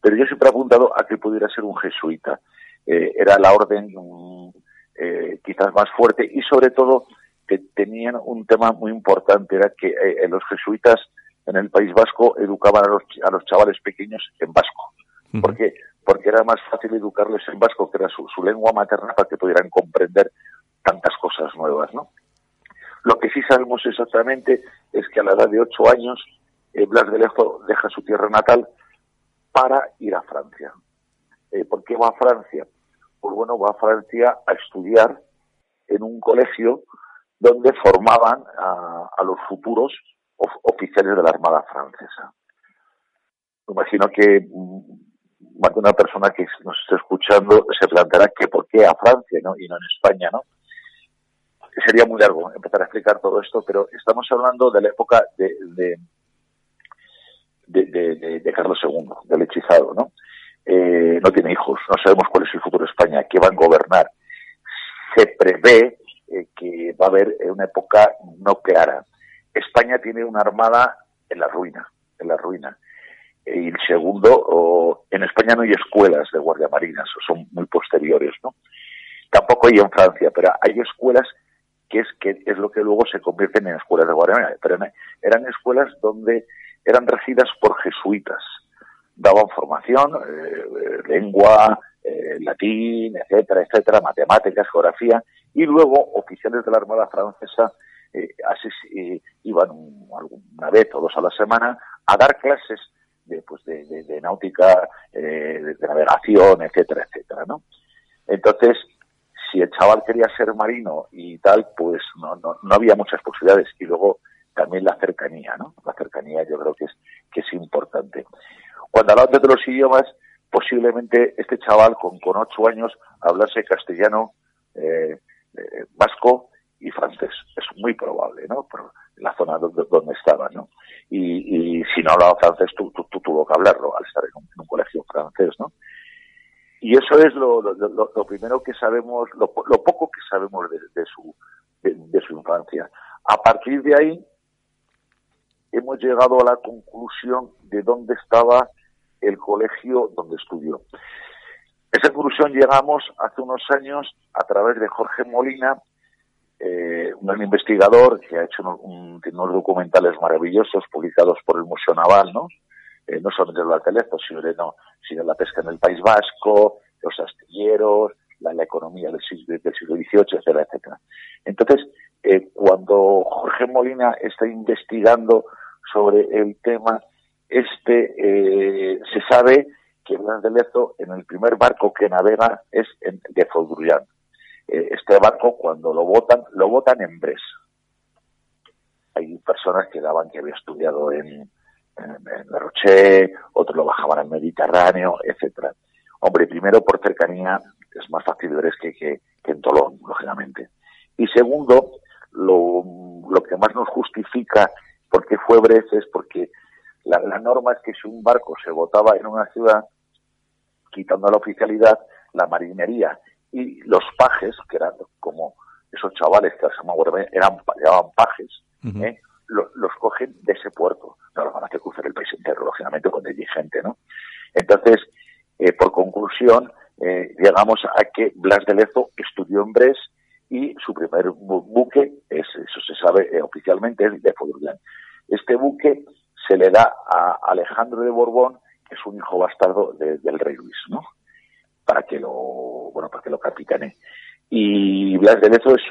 pero yo siempre he apuntado a que pudiera ser un jesuita. Eh, era la orden mm, eh, quizás más fuerte y sobre todo que tenían un tema muy importante, era que eh, los jesuitas en el País Vasco educaban a los, a los chavales pequeños en vasco. ¿Por qué? porque era más fácil educarles en vasco, que era su, su lengua materna, para que pudieran comprender tantas cosas nuevas, ¿no? Lo que sí sabemos exactamente es que a la edad de ocho años eh, Blas de Lezo deja su tierra natal para ir a Francia. Eh, ¿Por qué va a Francia? Pues bueno, va a Francia a estudiar en un colegio donde formaban a, a los futuros of- oficiales de la Armada Francesa. Me imagino que mm, más de una persona que nos esté escuchando se planteará que por qué a Francia ¿no? y no en España, ¿no? Sería muy largo empezar a explicar todo esto, pero estamos hablando de la época de, de, Carlos II, del hechizado, ¿no? Eh, no tiene hijos, no sabemos cuál es el futuro de España, qué van a gobernar. Se prevé eh, que va a haber eh, una época no clara. España tiene una armada en la ruina, en la ruina. Y el segundo, o- en España no hay escuelas de guardia marinas, son muy posteriores, ¿no? Tampoco hay en Francia, pero hay escuelas que es que es lo que luego se convierten en escuelas de marina. Pero eran- escuelas donde eran regidas por jesuitas. Daban formación, eh, eh, lengua, eh, latín, etcétera, etcétera, matemáticas, geografía, y luego oficiales de la Armada Francesa eh, iban un- una vez o dos a la semana a dar clases de, pues de, de- de náutica, de navegación, etcétera, etcétera, ¿no? Entonces, si el chaval quería ser marino y tal, pues no, no, no había muchas posibilidades. Y luego también la cercanía, ¿no? La cercanía yo creo que es, que es importante. Cuando hablamos de los idiomas, posiblemente este chaval con, con ocho años hablase castellano, eh, eh, vasco y francés. Es muy probable, ¿no? Por la zona donde, donde estaba, ¿no? Y, y si no hablaba francés, tú, tú, tuvo que hablarlo al estar en un colegio francés, ¿no? Y eso es lo, lo, lo- primero que sabemos, lo, po- lo poco que sabemos de, de su, de, su infancia. A partir de ahí, hemos llegado a la conclusión de dónde estaba el colegio donde estudió. Esa conclusión llegamos hace unos años a través de Jorge Molina, eh, un investigador que ha hecho unos documentales maravillosos publicados por el Museo Naval, ¿no? Eh, no solamente los teléfonos, sino, no, sino la pesca en el País Vasco, los astilleros, la, economía del siglo, del siglo XVIII, etcétera, etcétera. Entonces, eh, cuando Jorge Molina está investigando sobre el tema, este eh, se sabe que Blas de en el primer barco que navega es de Fodruyan. Eh, este barco cuando lo votan, lo votan en Bres. Hay personas que daban que había estudiado en, en, La Roche, otros lo bajaban al Mediterráneo, etcétera. Hombre, primero por cercanía es más fácil Bres que, que, que en Tolón, lógicamente. Y segundo, lo, lo que más nos justifica por qué fue Bres es porque la, la norma es que si un barco se votaba en una ciudad, quitando la oficialidad, la marinería y los pajes, que eran como esos chavales que se llamaban, eran, llamaban pajes, ¿eh? Lo- los cogen de ese puerto. No los van a hacer cruzar el país entero, lógicamente, con dirigente, ¿no? Entonces, eh, por conclusión, eh, llegamos a que Blas de Lezo estudió en Bres y su primer bu- buque, es, eso se sabe eh, oficialmente, es de Fodurlán. Este buque se le da a Alejandro de Borbón, que es un hijo bastardo de- del rey Luis, ¿no? Para que lo, bueno, para que lo capitane. Y Blas de Lezo es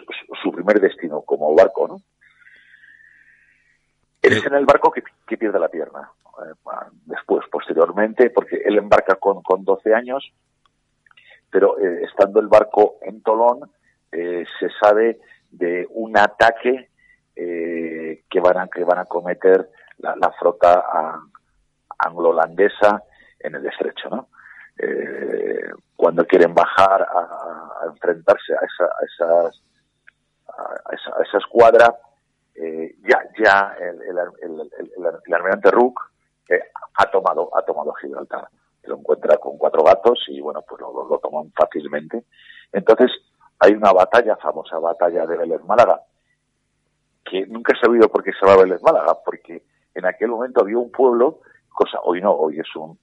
su primer destino como barco, ¿no? Es en el barco que, que pierde la pierna. eh, después, posteriormente, porque él embarca con, con 12 años, pero eh, estando el barco en Tolón, eh, se sabe de un ataque eh, que, van a, que van a cometer la, la flota anglo-holandesa en el estrecho, ¿no? Eh, cuando quieren bajar a, a enfrentarse a esa, a esas, a esa, a esa escuadra, eh, ya, ya el, el, el, el- almirante Rook eh, ha tomado, ha tomado Gibraltar. Lo encuentra con cuatro gatos y bueno, pues lo, lo, lo toman fácilmente. Entonces, hay una batalla, famosa batalla de Vélez Málaga, que nunca he sabido por qué se llama Vélez Málaga, porque en aquel momento había un pueblo, cosa, hoy no, hoy es un,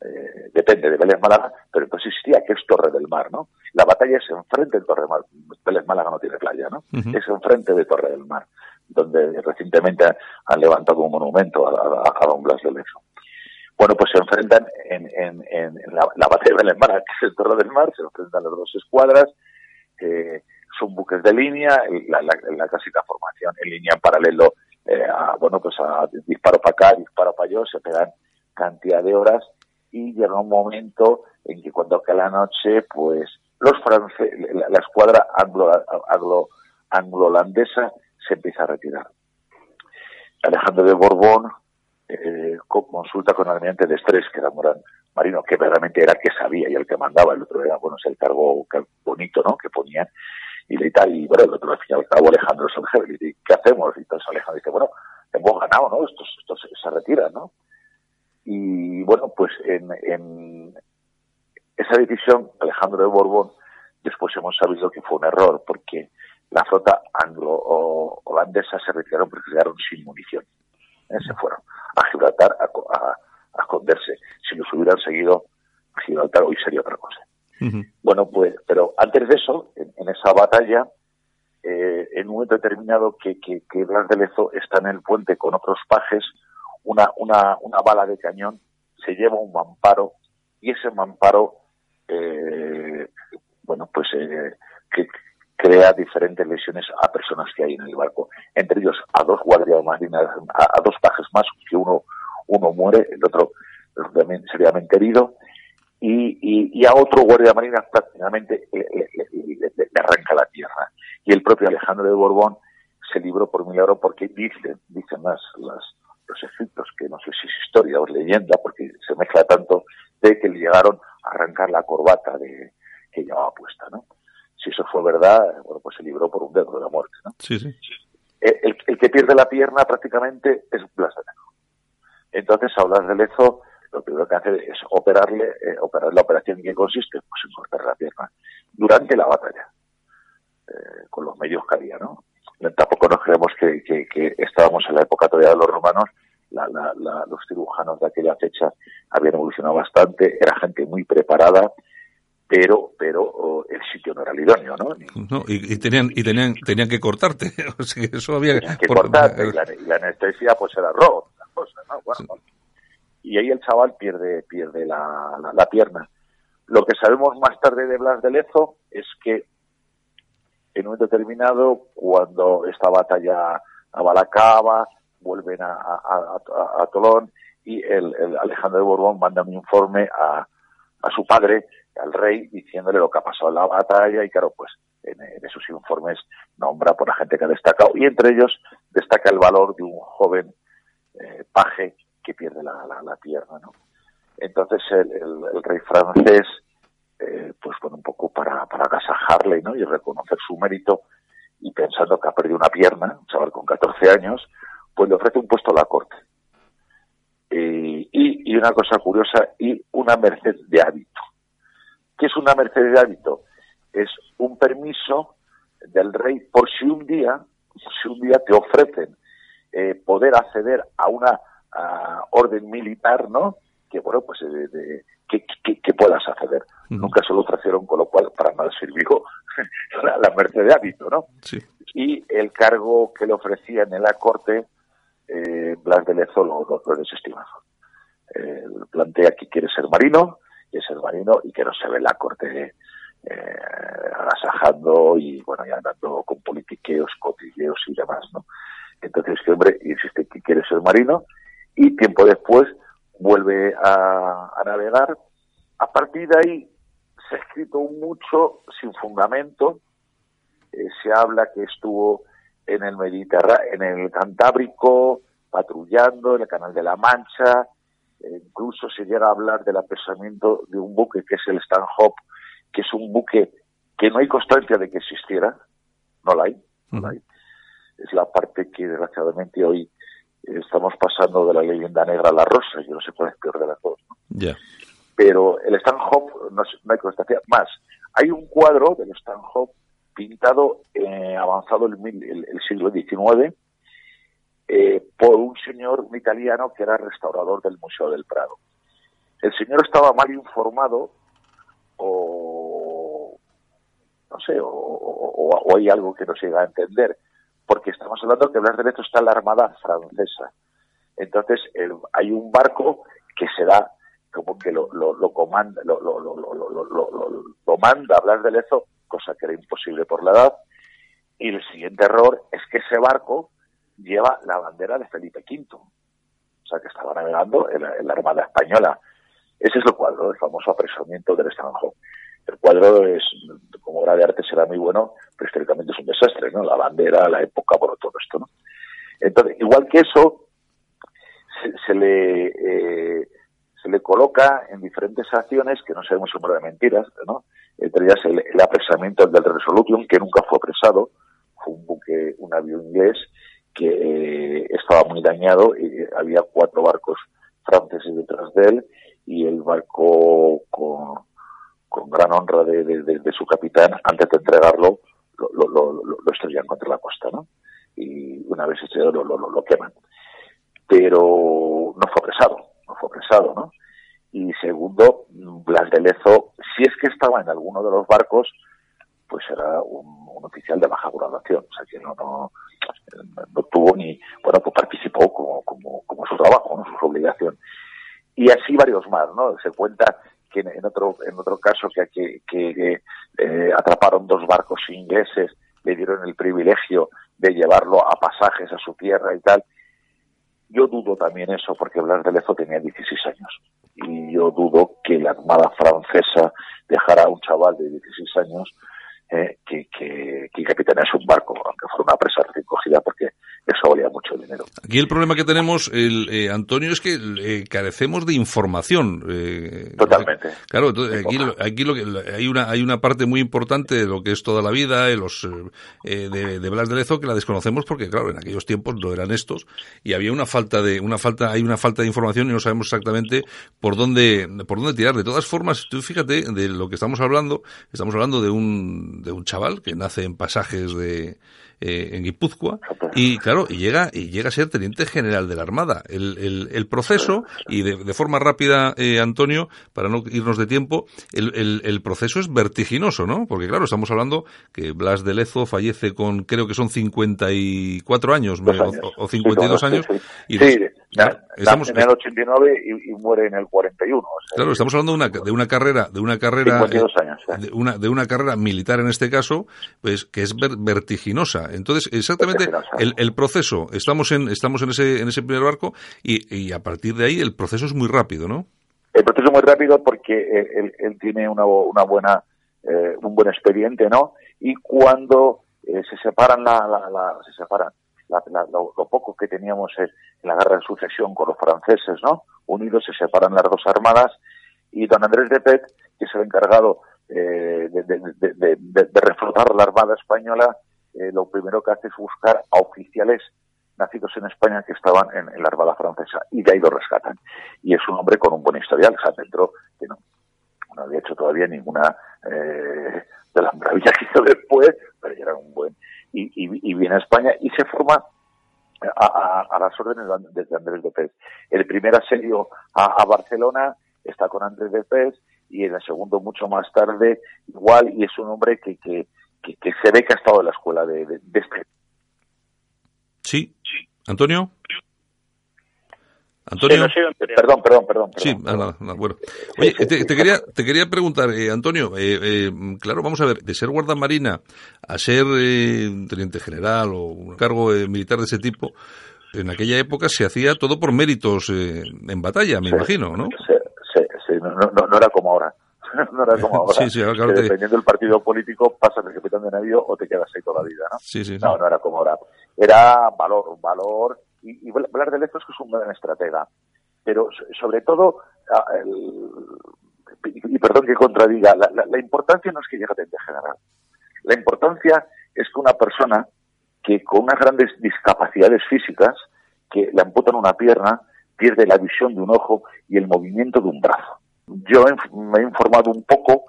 eh, depende de Vélez Málaga, pero entonces existía que es Torre del Mar, ¿no? La batalla es enfrente de Torre del Mar. Vélez Málaga no tiene playa, ¿no? Es enfrente de Torre del Mar, donde recientemente han levantado un monumento a, a- a don Blas de Lezo. Bueno, pues se enfrentan en, la, la, batalla de Belemara, que es el Torre del Mar, se enfrentan las dos escuadras, eh, son buques de línea, la, la, la, formación en línea en paralelo, eh, a, bueno, pues a disparo para acá, disparo para allá, se pegan cantidad de horas y llega un momento en que cuando cae la noche, pues los franceses, la, escuadra anglo, anglo, anglo-holandesa se empieza a retirar. Alejandro de Borbón eh, consulta con el almirante de Estrés, que era Morán Marino, que realmente era el que sabía y el que mandaba, el otro era, bueno, es el cargo bonito, ¿no?, que ponían, y le tal, y bueno, el otro al fin y al cabo Alejandro es ¿qué hacemos? Y entonces Alejandro dice, bueno, hemos ganado, ¿no?, estos, estos se, retiran, ¿no? Y bueno, pues en esa decisión, Alejandro de Borbón, después hemos sabido que fue un error, porque la flota anglo-holandesa se retiraron porque quedaron sin munición. ¿eh? Se fueron a Gibraltar a, a, a, esconderse. Si los hubieran seguido, Gibraltar hoy sería otra cosa. Uh -huh. Bueno, pues, pero antes de eso, en, en esa batalla, eh, en un momento determinado que, que, que Blas de Lezo está en el puente con otros pajes, una, una, una bala de cañón se lleva un mamparo y ese mamparo, eh, bueno, pues eh, que crea diferentes lesiones a personas que hay en el barco, entre ellos a dos guardias marinas, a, a dos pajes más, que uno, uno muere, el otro seriamente herido, y, y, a otro guardia marina prácticamente le, arranca la tierra. Y el propio Alejandro de Borbón se libró por milagro porque dicen, dicen las, las, los escritos, que no sé si es historia o leyenda, porque se mezcla tanto, de que le llegaron a arrancar la corbata de, que llevaba puesta, ¿no? Si eso fue verdad, bueno, pues se libró por un dedo de la muerte, ¿no? Sí, sí. El, el, el que pierde la pierna prácticamente es Blas de Lezo. Entonces, a Blas de Lezo, lo primero que hace es operarle, eh, operar la operación en qué consiste, pues en cortar la pierna durante la batalla, eh, con los medios que había, ¿no? Tampoco nos creemos que, que, que estábamos en la época todavía de los romanos, la, la, la, los cirujanos de aquella fecha habían evolucionado bastante, era gente muy preparada, pero pero oh, el sitio no era el idóneo, ¿no? No y, y, tenían y tenían tenían que cortarte, o sea, que eso había que por, cortarte y la, y la, anestesia pues era rojo, la cosa, ¿no? Bueno, sí. y ahí el chaval pierde pierde la, la, la, pierna. Lo que sabemos más tarde de Blas de Lezo es que en un determinado, cuando esta batalla a Balacaba, vuelven a, a, a, a Tolón y el, el, Alejandro de Borbón manda un informe a, a su padre, al rey, diciéndole lo que ha pasado en la batalla y claro, pues en, en, esos informes nombra por la gente que ha destacado y entre ellos destaca el valor de un joven eh, paje que pierde la, la, pierna, ¿no? Entonces el rey francés eh, pues bueno, un poco para, para agasajarle, ¿no? Y reconocer su mérito y pensando que ha perdido una pierna, un chaval con 14 años, pues le ofrece un puesto a la corte. Eh, y, y, una cosa curiosa, y una merced de hábito. ¿Qué es una merced de hábito? Es un permiso del rey por si un día, si un día te ofrecen eh, poder acceder a una a orden militar, ¿no? Que bueno, pues de, de, que, que, que, puedas acceder. Uh -huh. Nunca se lo ofrecieron, con lo cual para nada sirvió la, la merced de hábito, ¿no? Sí. Y el cargo que le ofrecían en la corte, eh, Blas de Lezo lo, lo. Eh, plantea que quiere ser marino, que ser marino y que no se ve la corte eh, agasajando y bueno, y andando con politiqueos, cotilleos y demás, ¿no? Entonces este hombre insiste que quiere ser marino y tiempo después vuelve a, a navegar. A partir de ahí se ha escrito mucho sin fundamento. Eh, se habla que estuvo en el Mediterráneo, en el Cantábrico, patrullando en el Canal de la Mancha. Eh, incluso se llega a hablar del apresamiento de un buque que es el Stanhope, que es un buque que no hay constancia de que existiera. No la hay. No la hay. Es la parte que desgraciadamente hoy estamos pasando de la leyenda negra a la rosa, yo no sé cuál es peor de las dos. ¿no? Yeah. Pero el Stanhope no, no, hay constancia. Más, hay un cuadro del Stanhope pintado eh, avanzado el, el, el, siglo XIX eh, por un señor un italiano que era restaurador del Museo del Prado. El señor estaba mal informado o no sé, o, hay algo que no se llega a entender porque estamos hablando que Blas de Lezo está en la Armada francesa. Entonces, hay un barco que se da como que lo, lo, lo comanda, lo, lo, lo, manda Blas de Lezo, cosa que era imposible por la edad. Y el siguiente error es que ese barco lleva la bandera de Felipe V. O sea, que estaba navegando en la, Armada Española. Ese es el cuadro, el famoso apresamiento del extranjero. El cuadro es, como obra de arte será muy bueno, pero históricamente es un desastre, ¿no? La bandera, la época, por todo esto, ¿no? Entonces, igual que eso, se, se le eh, se le coloca en diferentes acciones que no sabemos si de mentiras, ¿no? Entre ellas el, el apresamiento del Resolution, que nunca fue apresado, fue un buque, un avión inglés que eh, estaba muy dañado y había cuatro barcos franceses detrás de él y el barco con, con gran honra de, de- de- de su capitán, antes de entregarlo, lo, lo, lo, lo- estrellan contra la costa, ¿no? Y una vez lo, lo- lo queman. Pero no fue apresado, no fue apresado, ¿no? Y segundo, Blas de Lezo, si es que estaba en alguno de los barcos, pues era un, oficial de baja graduación, o sea que no, no, tuvo ni, bueno, pues participó como, como, como su trabajo, ¿no? su obligación. Y así varios más, ¿no? Se cuenta que en, otro, en otro caso que, eh, atraparon dos barcos ingleses, le dieron el privilegio de llevarlo a pasajes a su tierra y tal. Yo dudo también eso porque Blas de Lezo tenía 16 años. Y yo dudo que la Armada francesa dejara a un chaval de 16 años eh, que, que, que capitanease un barco, aunque fuera una presa recién cogida, porque eso valía mucho dinero. Aquí el problema que tenemos, el, eh, Antonio, es que eh, carecemos de información. eh, Totalmente. Claro, entonces, aquí, lo- aquí lo que, hay una hay una parte muy importante de lo que es toda la vida, de los eh, de, de Blas de Lezo que la desconocemos porque claro, en aquellos tiempos no eran estos y había una falta de una falta hay una falta de información y no sabemos exactamente por dónde por dónde tirar. De todas formas, tú fíjate de lo que estamos hablando, estamos hablando de un de un chaval que nace en pasajes de eh, en Guipúzcoa y claro y llega y llega a ser teniente general de la Armada el, el, el proceso y de, de forma rápida eh, Antonio para no irnos de tiempo el, el, el proceso es vertiginoso no porque claro estamos hablando que Blas de Lezo fallece con creo que son 54 años, me- Dos o- años. o, 52 Sí, años sí, y sí, claro, estamos en el 89 y, y muere en el 41. o sea, Claro, estamos hablando de una, de una carrera, de una carrera, 52 eh, años, de una, de una carrera militar en este caso, pues que es ver- Entonces, exactamente Vertiginosa. el, el proceso, estamos en, estamos en ese, en ese primer barco y, y a partir de ahí el proceso es muy rápido, ¿no? El proceso es muy rápido porque él, él tiene una, una buena, eh, un buen expediente, ¿no? Y cuando eh, se separan la, la- la- se separan la- la- lo, lo poco que teníamos en, en la guerra de sucesión con los franceses, ¿no? Unidos se separan las dos armadas y don Andrés de Pet, que es el encargado eh, de- de- de reflotar la armada española, eh, lo primero que hace es buscar a oficiales nacidos en España que estaban en, la Armada Francesa y de ahí lo rescatan. Y es un hombre con un buen historial, o sea, dentro que no, no había hecho todavía ninguna eh, de las maravillas que hizo después, pero ya era un buen. Y, viene a España y se forma a, a- las órdenes de Andrés de Pez. El primer asedio a, Barcelona está con Andrés de Pez y en el segundo mucho más tarde igual y es un hombre que, que, que, que se ve que ha estado en la escuela de, de, de este Sí. Antonio. Antonio. Sí, no Antonio. Perdón, perdón, perdón. Sí, perdón. nada, nada, bueno. Oye, te, te quería, te quería preguntar, eh, Antonio, eh, eh, claro, vamos a ver, de ser guardamarina a ser eh, teniente general o un cargo eh, militar de ese tipo, en aquella época se hacía todo por méritos eh, en batalla, me Sí. imagino, ¿no? Sí, sí, sí, no, no, no- no era como ahora. no era como ahora. Sí, sí, ahora, claro, Que te- dependiendo del partido político, pasas de capitán de navío o te quedas ahí toda la vida, ¿no? Sí, sí. No, no era como ahora. Era valor, valor. Y, y hablar de Lezo es que es un gran estratega. Pero so- sobre todo, ah, el- y, y perdón que contradiga, la, la- la importancia no es que llegue a teniente general. La importancia es que una persona que con unas grandes discapacidades físicas, que le amputan una pierna, pierde la visión de un ojo y el movimiento de un brazo. Yo me he informado un poco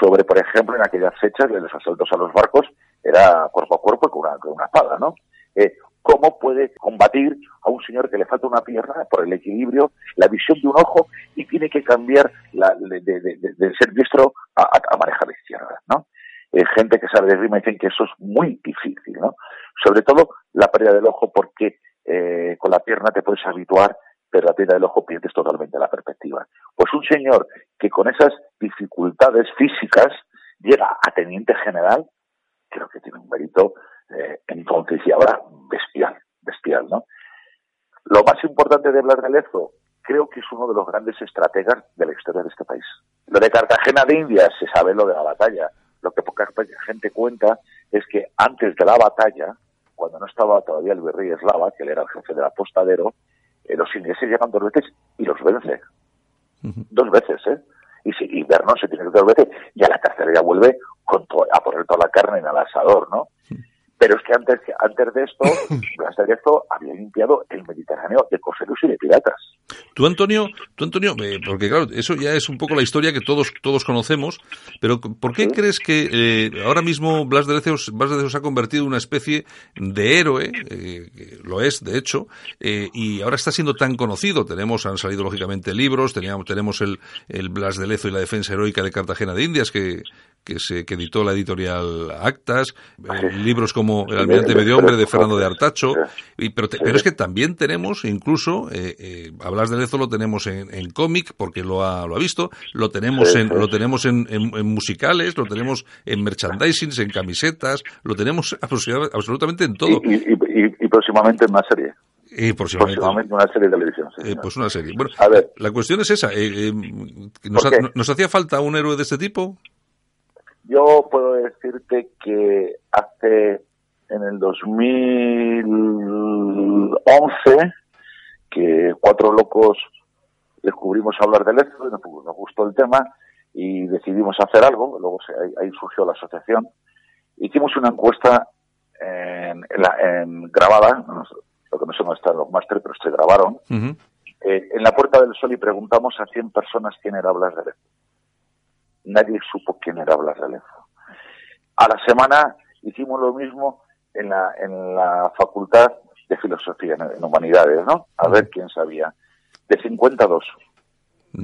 sobre, por ejemplo, en aquellas fechas de los asaltos a los barcos, era cuerpo a cuerpo con una, con una espada, ¿no? Eh, ¿Cómo puede combatir a un señor que le falta una pierna por el equilibrio, la visión de un ojo y tiene que cambiar la, de, de- ser diestro a, a- manejar izquierda, ¿no? Eh, gente que sabe de rima dicen que eso es muy difícil, ¿no? Sobre todo la pérdida del ojo porque eh, con la pierna te puedes habituar pero la piedra del ojo pierdes totalmente la perspectiva. Pues un señor que con esas dificultades físicas llega a teniente general, creo que tiene un mérito eh, entonces y ahora bestial, bestial, ¿no? Lo más importante de hablar de Lezo, creo que es uno de los grandes estrategas de la historia de este país. Lo de Cartagena de Indias, se sabe lo de la batalla. Lo que poca gente cuenta es que antes de la batalla, cuando no estaba todavía el virrey eslava, que él era el jefe del apostadero, eh, los ingleses llegan dos veces y los vence. Dos veces, ¿eh? Y, si, y Vernon se tiene que dos veces y a la tercera ya vuelve con a poner toda la carne en el asador, ¿no? Pero es que antes, antes de esto, Blas de Lezo había limpiado el Mediterráneo de coseros y de piratas. Tú, Antonio, tú, Antonio, eh, porque claro, eso ya es un poco la historia que todos, todos conocemos, pero ¿por qué crees que eh, ahora mismo Blas de, Lezo, Blas de ha convertido en una especie de héroe, eh, lo es, de hecho, y ahora está siendo tan conocido? Tenemos, han salido lógicamente libros, teníamos, tenemos el, el Blas de Lezo y la defensa heroica de Cartagena de Indias, que, que, se, que editó la editorial Actas, libros como El almirante medio hombre de Fernando de Artacho, y, pero, pero es que también tenemos incluso, eh, eh, hablas de Lezo lo tenemos en, en cómic, porque lo ha, lo ha visto, lo tenemos en, lo tenemos en, en, musicales, lo tenemos en merchandising, en camisetas, lo tenemos absolutamente en todo. Y, y, y próximamente en una serie. Y próximamente, próximamente una serie de televisión. Eh, pues una serie. Bueno, a ver, la cuestión es esa. Eh, eh, ¿nos, ha, ¿Nos hacía falta un héroe de este tipo? Yo puedo decirte que hace en el 2011 que cuatro locos descubrimos hablar del y nos, gustó el tema y decidimos hacer algo. Luego ahí, surgió la asociación. Hicimos una encuesta en, en, grabada, lo que no está en los máster, pero se grabaron, eh, en la Puerta del Sol y preguntamos a 100 personas quién era Blas de Lezo nadie supo quién era Blas de Lezo. A la semana hicimos lo mismo en la, en la Facultad de Filosofía, en, Humanidades, ¿no? A ver quién sabía. De 52.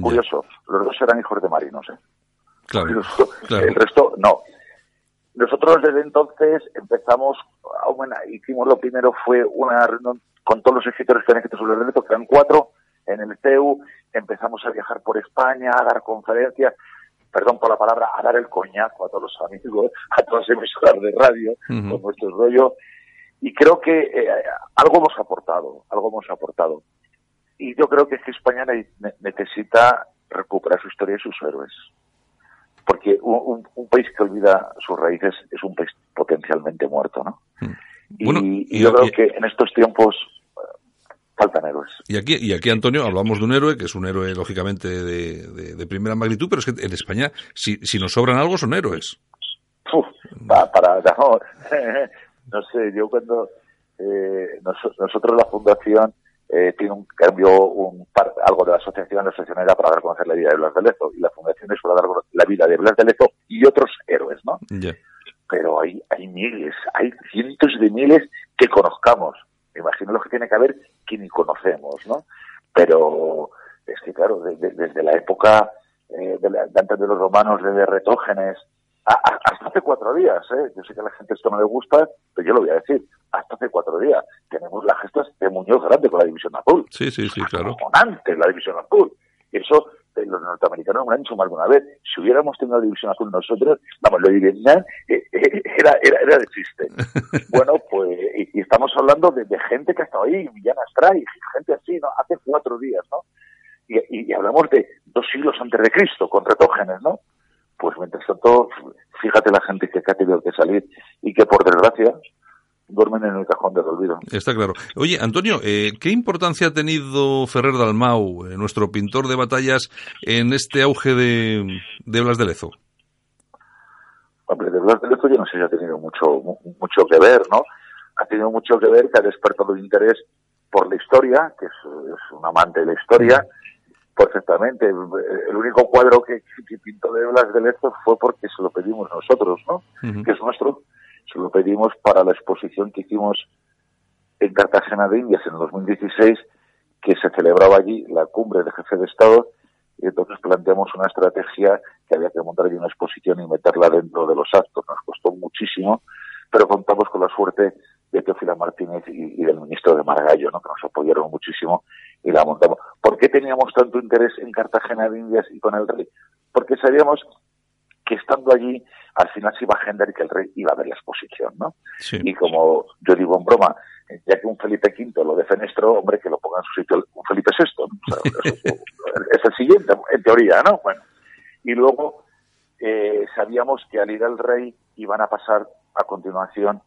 Curioso, los dos eran hijos de marinos, ¿eh? Claro, El resto, no. Nosotros desde entonces empezamos, a, hicimos lo primero fue una reunión con todos los escritores que han escrito sobre el que eran cuatro, en el CEU, empezamos a viajar por España, a dar conferencias, perdón por la palabra, a dar el coñazo a todos los amigos, a todas las emisoras de radio, con nuestro rollo. Y creo que eh, algo hemos aportado, algo hemos aportado. Y yo creo que, España necesita recuperar su historia y sus héroes. Porque un, país que olvida sus raíces es un país potencialmente muerto, ¿no? y, yo creo que en estos tiempos faltan héroes. Y aquí, y aquí, Antonio, hablamos de un héroe que es un héroe, lógicamente, de, de, primera magnitud, pero es que en España, si, si nos sobran algo, son héroes. Uf, para, no, no sé, yo cuando eh, nosotros la fundación eh, tiene un cambio, un algo de la asociación, la asociación era para dar a conocer la vida de Blas de Lezo y la fundación es para dar la vida de Blas de Lezo y otros héroes, ¿no? Pero hay, hay miles, hay cientos de miles que conozcamos. Me imagino lo que tiene que haber que ni conocemos, ¿no? Pero es que, claro, desde la época eh, de, antes de los romanos, de Retógenes, hasta hace cuatro días, ¿eh? Yo sé que a la gente esto no le gusta, pero yo lo voy a decir. Hasta hace cuatro días tenemos las gestas de Muñoz Grande con la División Azul. Sí, sí, sí, claro. antes la División Azul. Eso los norteamericanos me han dicho más alguna vez, si hubiéramos tenido la división azul nosotros, vamos, lo de eh, eh, era, era, era de chiste. bueno, pues, y, estamos hablando de, gente que ha estado ahí, Villana Astray, gente así, ¿no? Hace cuatro días, ¿no? Y, y, hablamos de dos siglos antes de Cristo, con retógenes, ¿no? Pues mientras tanto, fíjate la gente que ha tenido que salir y que por desgracia duermen en el cajón del olvido. Está claro. Oye, Antonio, eh, ¿qué importancia ha tenido Ferrer Dalmau, eh, nuestro pintor de batallas, en este auge de, de Blas de Lezo? Hombre, de Blas de Lezo yo no sé si ha tenido mucho, mucho que ver, ¿no? Ha tenido mucho que ver que ha despertado el interés por la historia, que es, un amante de la historia, perfectamente. El único cuadro que, pintó de Blas de Lezo fue porque se lo pedimos nosotros, ¿no? Que es nuestro se lo pedimos para la exposición que hicimos en Cartagena de Indias en el 2016, que se celebraba allí la cumbre de jefe de Estado, y entonces planteamos una estrategia que había que montar allí una exposición y meterla dentro de los actos. Nos costó muchísimo, pero contamos con la suerte de Teofila Martínez y, del ministro de Margallo, ¿no? que nos apoyaron muchísimo y la montamos. teníamos tanto interés en Cartagena de Indias y con el rey? Porque sabíamos que estando allí, al final se iba a agendar y que el rey iba a ver la exposición, ¿no? Y como yo digo en broma, ya que un Felipe V lo defenestró, hombre, que lo ponga en su sitio un Felipe VI. ¿no? O sea, es el siguiente, en teoría, ¿no? Bueno. Y luego eh, sabíamos que al ir al rey iban a pasar a continuación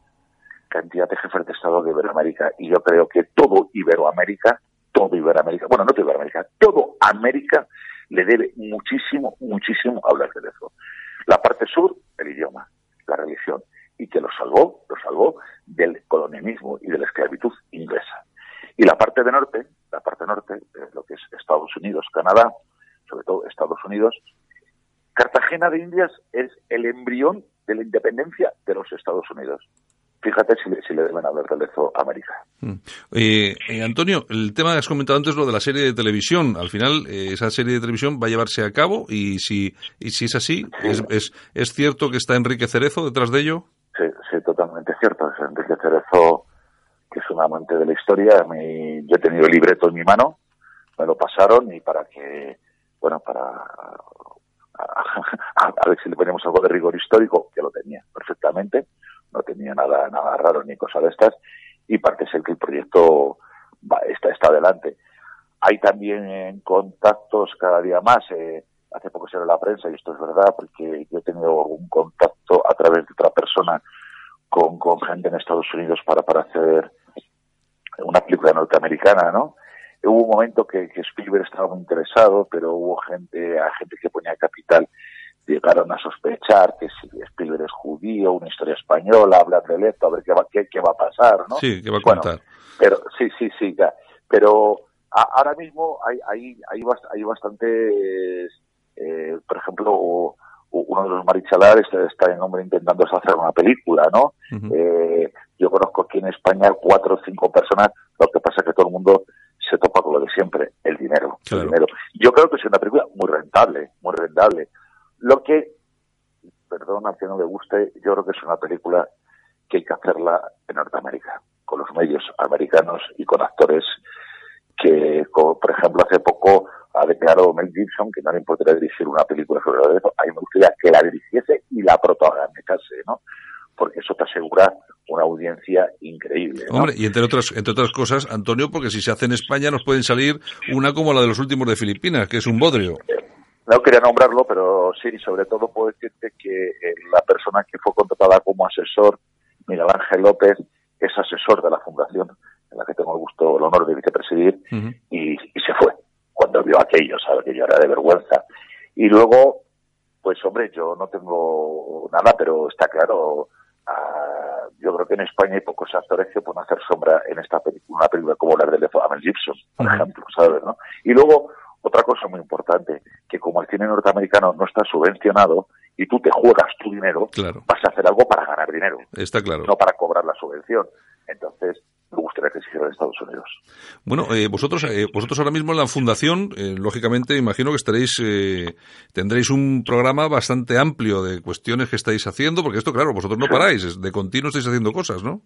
cantidad de jefes de Estado de Iberoamérica. Y yo creo que todo Iberoamérica, todo Iberoamérica, bueno, no todo Iberoamérica, todo América le debe muchísimo, muchísimo hablar de eso. La parte sur, el idioma, la religión, y que lo salvó, lo salvó del colonialismo y de la esclavitud inglesa. Y la parte de norte, la parte norte, lo que es Estados Unidos, Canadá, sobre todo Estados Unidos, Cartagena de Indias es el embrión de la independencia de los Estados Unidos. Fíjate si le, si le deben haber de eso a América. Eh, eh, Antonio, el tema que has comentado antes, lo de la serie de televisión. Al final, eh, esa serie de televisión va a llevarse a cabo y si, y si es así, ¿es, es, es cierto que está Enrique Cerezo detrás de ello? Sí, sí, totalmente cierto. Es Enrique Cerezo, que es un amante de la historia. Mi- yo he tenido el libreto en mi mano, me lo pasaron y para que, bueno, para a, a ver si le ponemos algo de rigor histórico, que lo tenía perfectamente, no tenía nada, nada raro ni cosa de estas, y parece ser que el proyecto está, está adelante. Hay también en contactos cada día más, eh, hace poco ve la prensa, y esto es verdad, porque yo he tenido un contacto a través de otra persona con, con gente en Estados Unidos para, para hacer una película norteamericana, ¿no? Hubo un momento que, Spielberg estaba muy interesado, pero hubo gente, a gente que ponía capital, llegaron a sospechar que si Spielberg es judío, una historia española, hablar de esto, a ver qué va, qué, qué va a pasar, ¿no? Sí, que va a Bueno, contar. pero sí, sí, sí, ya. pero a- ahora mismo hay, hay, hay, bast- hay bastantes, eh, por ejemplo, uno de los marichalares está, está en hombre intentando hacer una película, ¿no? Eh, yo conozco aquí en España cuatro o cinco personas, lo que pasa es que todo el mundo se topa con lo de siempre, el dinero, el dinero. Yo creo que es una película muy rentable, muy rentable. Lo que, perdón a quien no le guste, yo creo que es una película que hay que hacerla en Norteamérica, con los medios americanos y con actores que, como, por ejemplo, hace poco ha declarado Mel Gibson que no le importaría dirigir una película sobre lo de eso. A mí me gustaría que la dirigiese y la protagonizase, ¿no? Porque eso te asegura una audiencia increíble. ¿no? Hombre, y entre otras, entre otras cosas, Antonio, porque si se hace en España nos pueden salir una como la de los últimos de Filipinas, que es un bodrio. No quería nombrarlo, pero sí, sobre todo puedo decirte que eh, la persona que fue contratada como asesor, Miguel Ángel López, es asesor de la fundación en la que tengo el gusto, el honor de vicepresidir, y, y se fue cuando vio aquello, sabe que yo era de vergüenza. Y luego, pues hombre, yo no tengo nada, pero está claro, ah, yo creo que en España hay pocos actores que pueden hacer sombra en esta película, una película como la de Lezo a Mel Gibson, por ejemplo, ¿sabes? ¿no? Y luego, otra cosa muy importante, que como el cine norteamericano no está subvencionado y tú te juegas tu dinero, vas a hacer algo para ganar dinero, Está claro. no para cobrar la subvención. Entonces, me gustaría que se hiciera en Estados Unidos. Bueno, eh, vosotros, eh, vosotros ahora mismo en la fundación, eh, lógicamente, imagino que estaréis, eh, tendréis un programa bastante amplio de cuestiones que estáis haciendo, porque esto, claro, vosotros no paráis, de continuo estáis haciendo cosas, ¿no?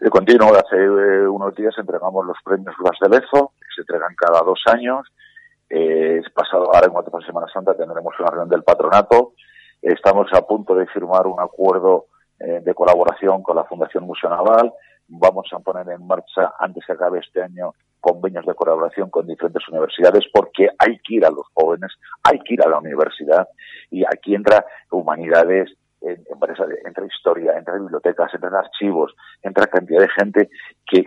De continuo, hace eh, unos días entregamos los premios Blas de Lezo, cada dos años. Eh, pasado, ahora en cuanto Semana Santa tendremos una reunión del patronato. Estamos a punto de firmar un acuerdo eh, de colaboración con la Fundación Museo Naval. Vamos a poner en marcha, antes que acabe este año, convenios de colaboración con diferentes universidades, porque hay que ir a los jóvenes, hay que ir a la universidad, y aquí entra humanidades, en- empresa- entra historia, entra bibliotecas, entran archivos, entra cantidad de gente que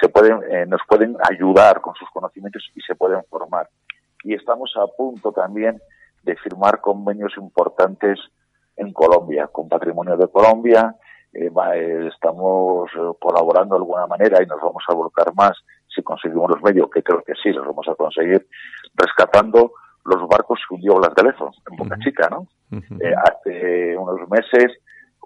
se pueden, eh, nos pueden ayudar con sus conocimientos y se pueden formar. Y estamos a punto también de firmar convenios importantes en Colombia, con Patrimonio de Colombia. Eh, eh, estamos colaborando de alguna manera y nos vamos a volcar más si conseguimos los medios, que creo que sí, los vamos a conseguir, rescatando los barcos hundió Blas de Lezo en Boca Chica, ¿no? Eh, hace unos meses,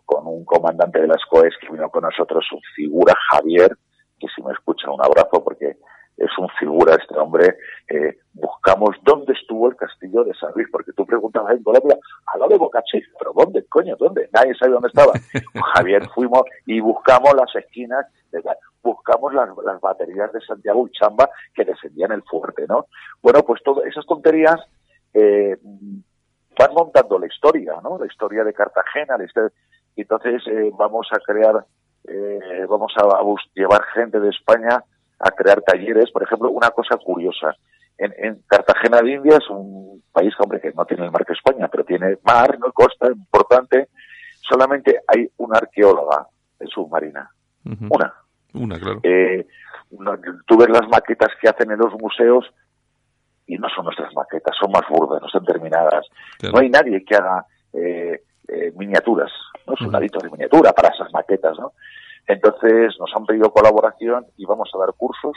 con un comandante de las COES que vino con nosotros, su figura, Javier, que si me escucha, un abrazo, porque es un figura este hombre, eh, buscamos dónde estuvo el castillo de San Luis, porque tú preguntabas en Colombia, al lado de Boca Chica, pero ¿dónde, coño, dónde? Nadie sabe dónde estaba. Javier fuimos y buscamos las esquinas, de la- buscamos las, las baterías de Santiago y Chamba que descendían el fuerte, ¿no? Bueno, pues todas esas tonterías eh, van montando la historia, ¿no? La historia de Cartagena, la historia- entonces eh, vamos a crear, eh, vamos a, a llevar gente de España a crear talleres. Por ejemplo, una cosa curiosa, en, en Cartagena de Indias, un país, hombre, que no tiene el mar que España, pero tiene mar, no costa, importante, solamente hay una arqueóloga submarina. Ujú. Una. Una, claro. Eh, tú ves las maquetas que hacen en los museos y no son nuestras maquetas, son más burdas, no están terminadas. Claro. No hay nadie que haga eh, eh, miniaturas, no es un de miniatura para esas maquetas, ¿no? Entonces nos han pedido colaboración y vamos a dar cursos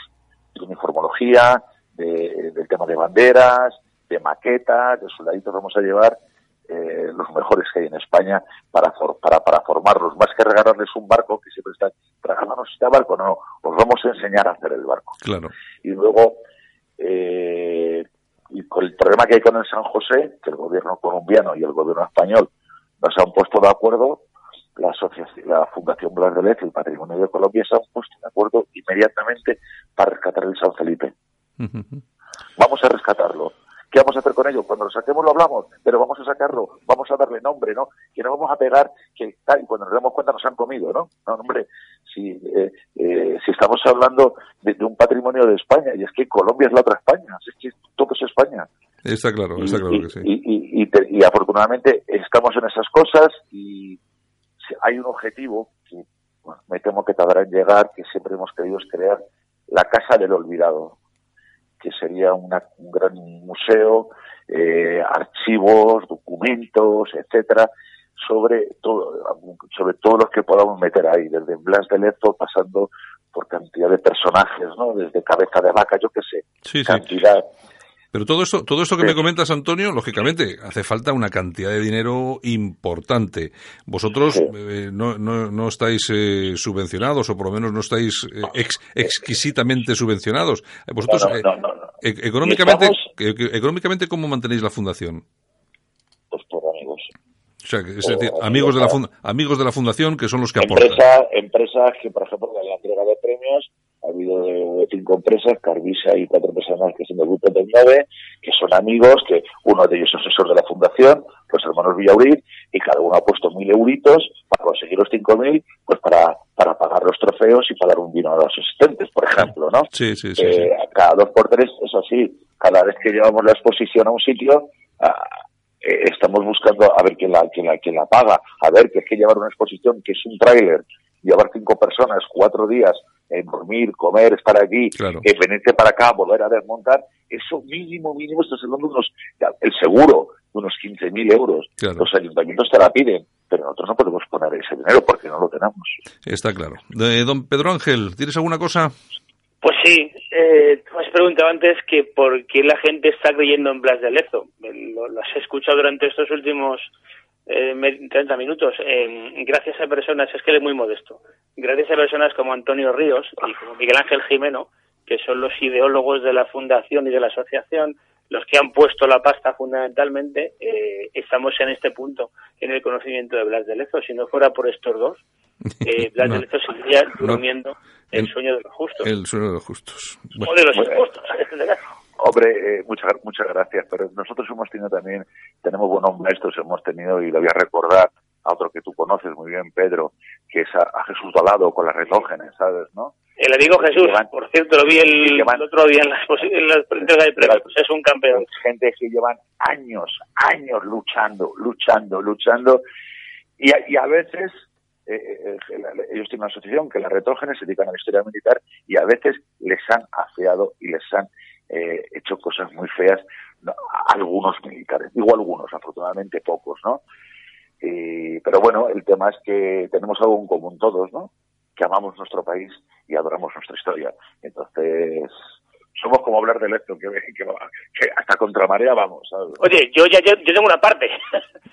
de uniformología, de- del tema de banderas, de maquetas, de soldaditos vamos a llevar eh, los mejores que hay en España para, for- para, para formarlos, más que regalarles un barco que siempre está, regalarnos este barco, no, os vamos a enseñar a hacer el barco. Claro. Y luego, eh, y con el problema que hay con el San José, que el gobierno colombiano y el gobierno español no se han puesto de acuerdo, la, asociación, la Fundación Blas de Lezo y el Patrimonio de Colombia se han puesto de acuerdo inmediatamente para rescatar el San Felipe. Vamos a rescatarlo. ¿Qué vamos a hacer con ello? Cuando lo saquemos lo hablamos, pero vamos a sacarlo, vamos a darle nombre, ¿no? Que no vamos a pegar, que tal, y cuando nos damos cuenta nos han comido, ¿no? No, hombre, si, eh, eh, si estamos hablando de, de un patrimonio de España, y es que Colombia es la otra España, es que todo es España. Está claro, está claro que sí. Y, y, y, te- y afortunadamente estamos en esas cosas y hay un objetivo que bueno, me temo que tardará en llegar, que siempre hemos querido es crear la Casa del Olvidado, que sería una- un gran museo, eh, archivos, documentos, etcétera, sobre todo, sobre todo los que podamos meter ahí, desde Blas de Lezo pasando por cantidad de personajes, ¿no? Desde cabeza de vaca, yo qué sé, Sí, sí. Pero todo esto, todo esto que Sí. me comentas, Antonio, lógicamente hace falta una cantidad de dinero importante. Vosotros eh, no, no, no estáis eh, subvencionados, o por lo menos no estáis eh, ex- exquisitamente subvencionados. Vosotros, No, e- económicamente, estamos- económicamente, ¿cómo mantenéis la fundación? Pues por amigos. O sea, es decir, amigos, de la funda- amigos de la fundación que son los que aportan. Empresa, empresas que, por ejemplo, en la entrega de premios ha habido eh, cinco empresas, Carvisa y cuatro personas que son del grupo del 9, que son amigos, que uno de ellos es asesor de la fundación, los hermanos Villaurit, y cada uno ha puesto mil euritos para conseguir los cinco mil, pues para, para pagar los trofeos y para dar un vino a los asistentes, por ejemplo, ¿no? Sí, sí, sí. Eh, sí. cada dos por tres, eso sí, cada vez que llevamos la exposición a un sitio, ah, eh, estamos buscando a ver quién la, quién, la, quién la paga, a ver que es que llevar una exposición que es un tráiler, llevar cinco personas, cuatro días, eh, dormir, comer, estar aquí, Claro. eh, venirte para acá, volver a desmontar, eso mínimo, mínimo, estás hablando de unos, el seguro, de unos 15.000 euros. Claro. Los ayuntamientos te la piden, pero nosotros no podemos poner ese dinero porque no lo tenemos. Está claro. Eh, don Pedro Ángel, ¿tienes alguna cosa? Pues sí, eh, tú has preguntado antes que por qué la gente está creyendo en Blas de Lezo. Eh, Lo, lo has escuchado durante estos últimos eh, me- 30 minutos. Eh, gracias a personas, es que él es muy modesto, gracias a personas como Antonio Ríos y como Miguel Ángel Jimeno, que son los ideólogos de la fundación y de la asociación, los que han puesto la pasta fundamentalmente, eh, estamos en este punto, en el conocimiento de Blas de Lezo. Si no fuera por estos dos, eh, Blas No. de Lezo seguiría No. durmiendo el El- sueño de los justos. El sueño de los justos. Bueno, O de los en este caso. Hombre, eh, muchas muchas gracias, pero nosotros hemos tenido también, tenemos buenos maestros, hemos tenido, y lo voy a recordar a otro que tú conoces muy bien, Pedro, que es a, a Jesús Dolado con las retógenes, ¿sabes? ¿no? El amigo Jesús, Llevan- por cierto, lo vi el, llevan- el otro día en la, exposi- en la entrega de premios. Es un campeón. Gente que llevan años, años luchando, luchando, luchando, y a, y a veces eh, eh, ellos tienen una asociación que las retógenes se dedican a la historia militar y a veces les han afeado y les han eh, hecho cosas muy feas algunos militares, digo algunos, afortunadamente pocos, ¿no? Y- pero bueno, el tema es que tenemos algo en común todos, ¿no? Que amamos nuestro país y adoramos nuestra historia. Entonces, somos como hablar de esto, que, que, que hasta contramarea vamos, ¿sabes? Oye, yo ya yo, yo tengo una parte.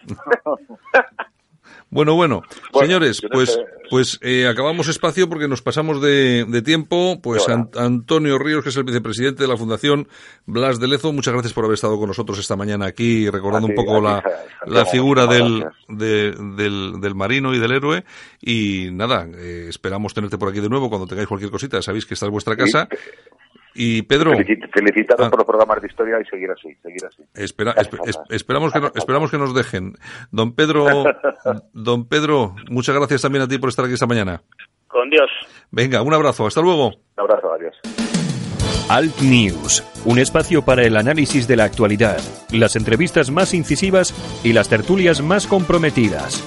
Bueno, bueno, Bueno, señores, pues, pues eh, acabamos espacio porque nos pasamos de, de tiempo. Pues. An- Antonio Ríos, que es el vicepresidente de la Fundación Blas de Lezo, muchas gracias por haber estado con nosotros esta mañana aquí, recordando un poco ti, la, la figura del, de- del, del marino y del héroe. Y nada, eh, esperamos tenerte por aquí de nuevo cuando tengáis cualquier cosita. Sabéis que esta es vuestra casa. Y Pedro, Felicit- felicitaros Ah. por los programas de historia y seguir así, seguir así. Espera, es- esperamos, que no- esperamos que nos dejen. Don Pedro, don Pedro, muchas gracias también a ti por estar aquí esta mañana. Con Dios. Venga, un abrazo, hasta luego. Un abrazo, adiós. Alt News, un espacio para el análisis de la actualidad, las entrevistas más incisivas y las tertulias más comprometidas.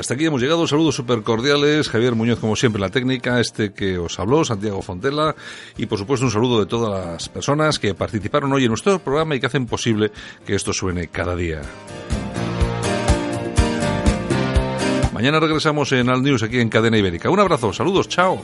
Hasta aquí hemos llegado. Saludos súper cordiales. Javier Muñoz, como siempre, la técnica, este que os habló, Santiago Fontela. Y por supuesto, un saludo de todas las personas que participaron hoy en nuestro programa y que hacen posible que esto suene cada día. Mañana regresamos en Al News aquí en Cadena Ibérica. Un abrazo, saludos, chao.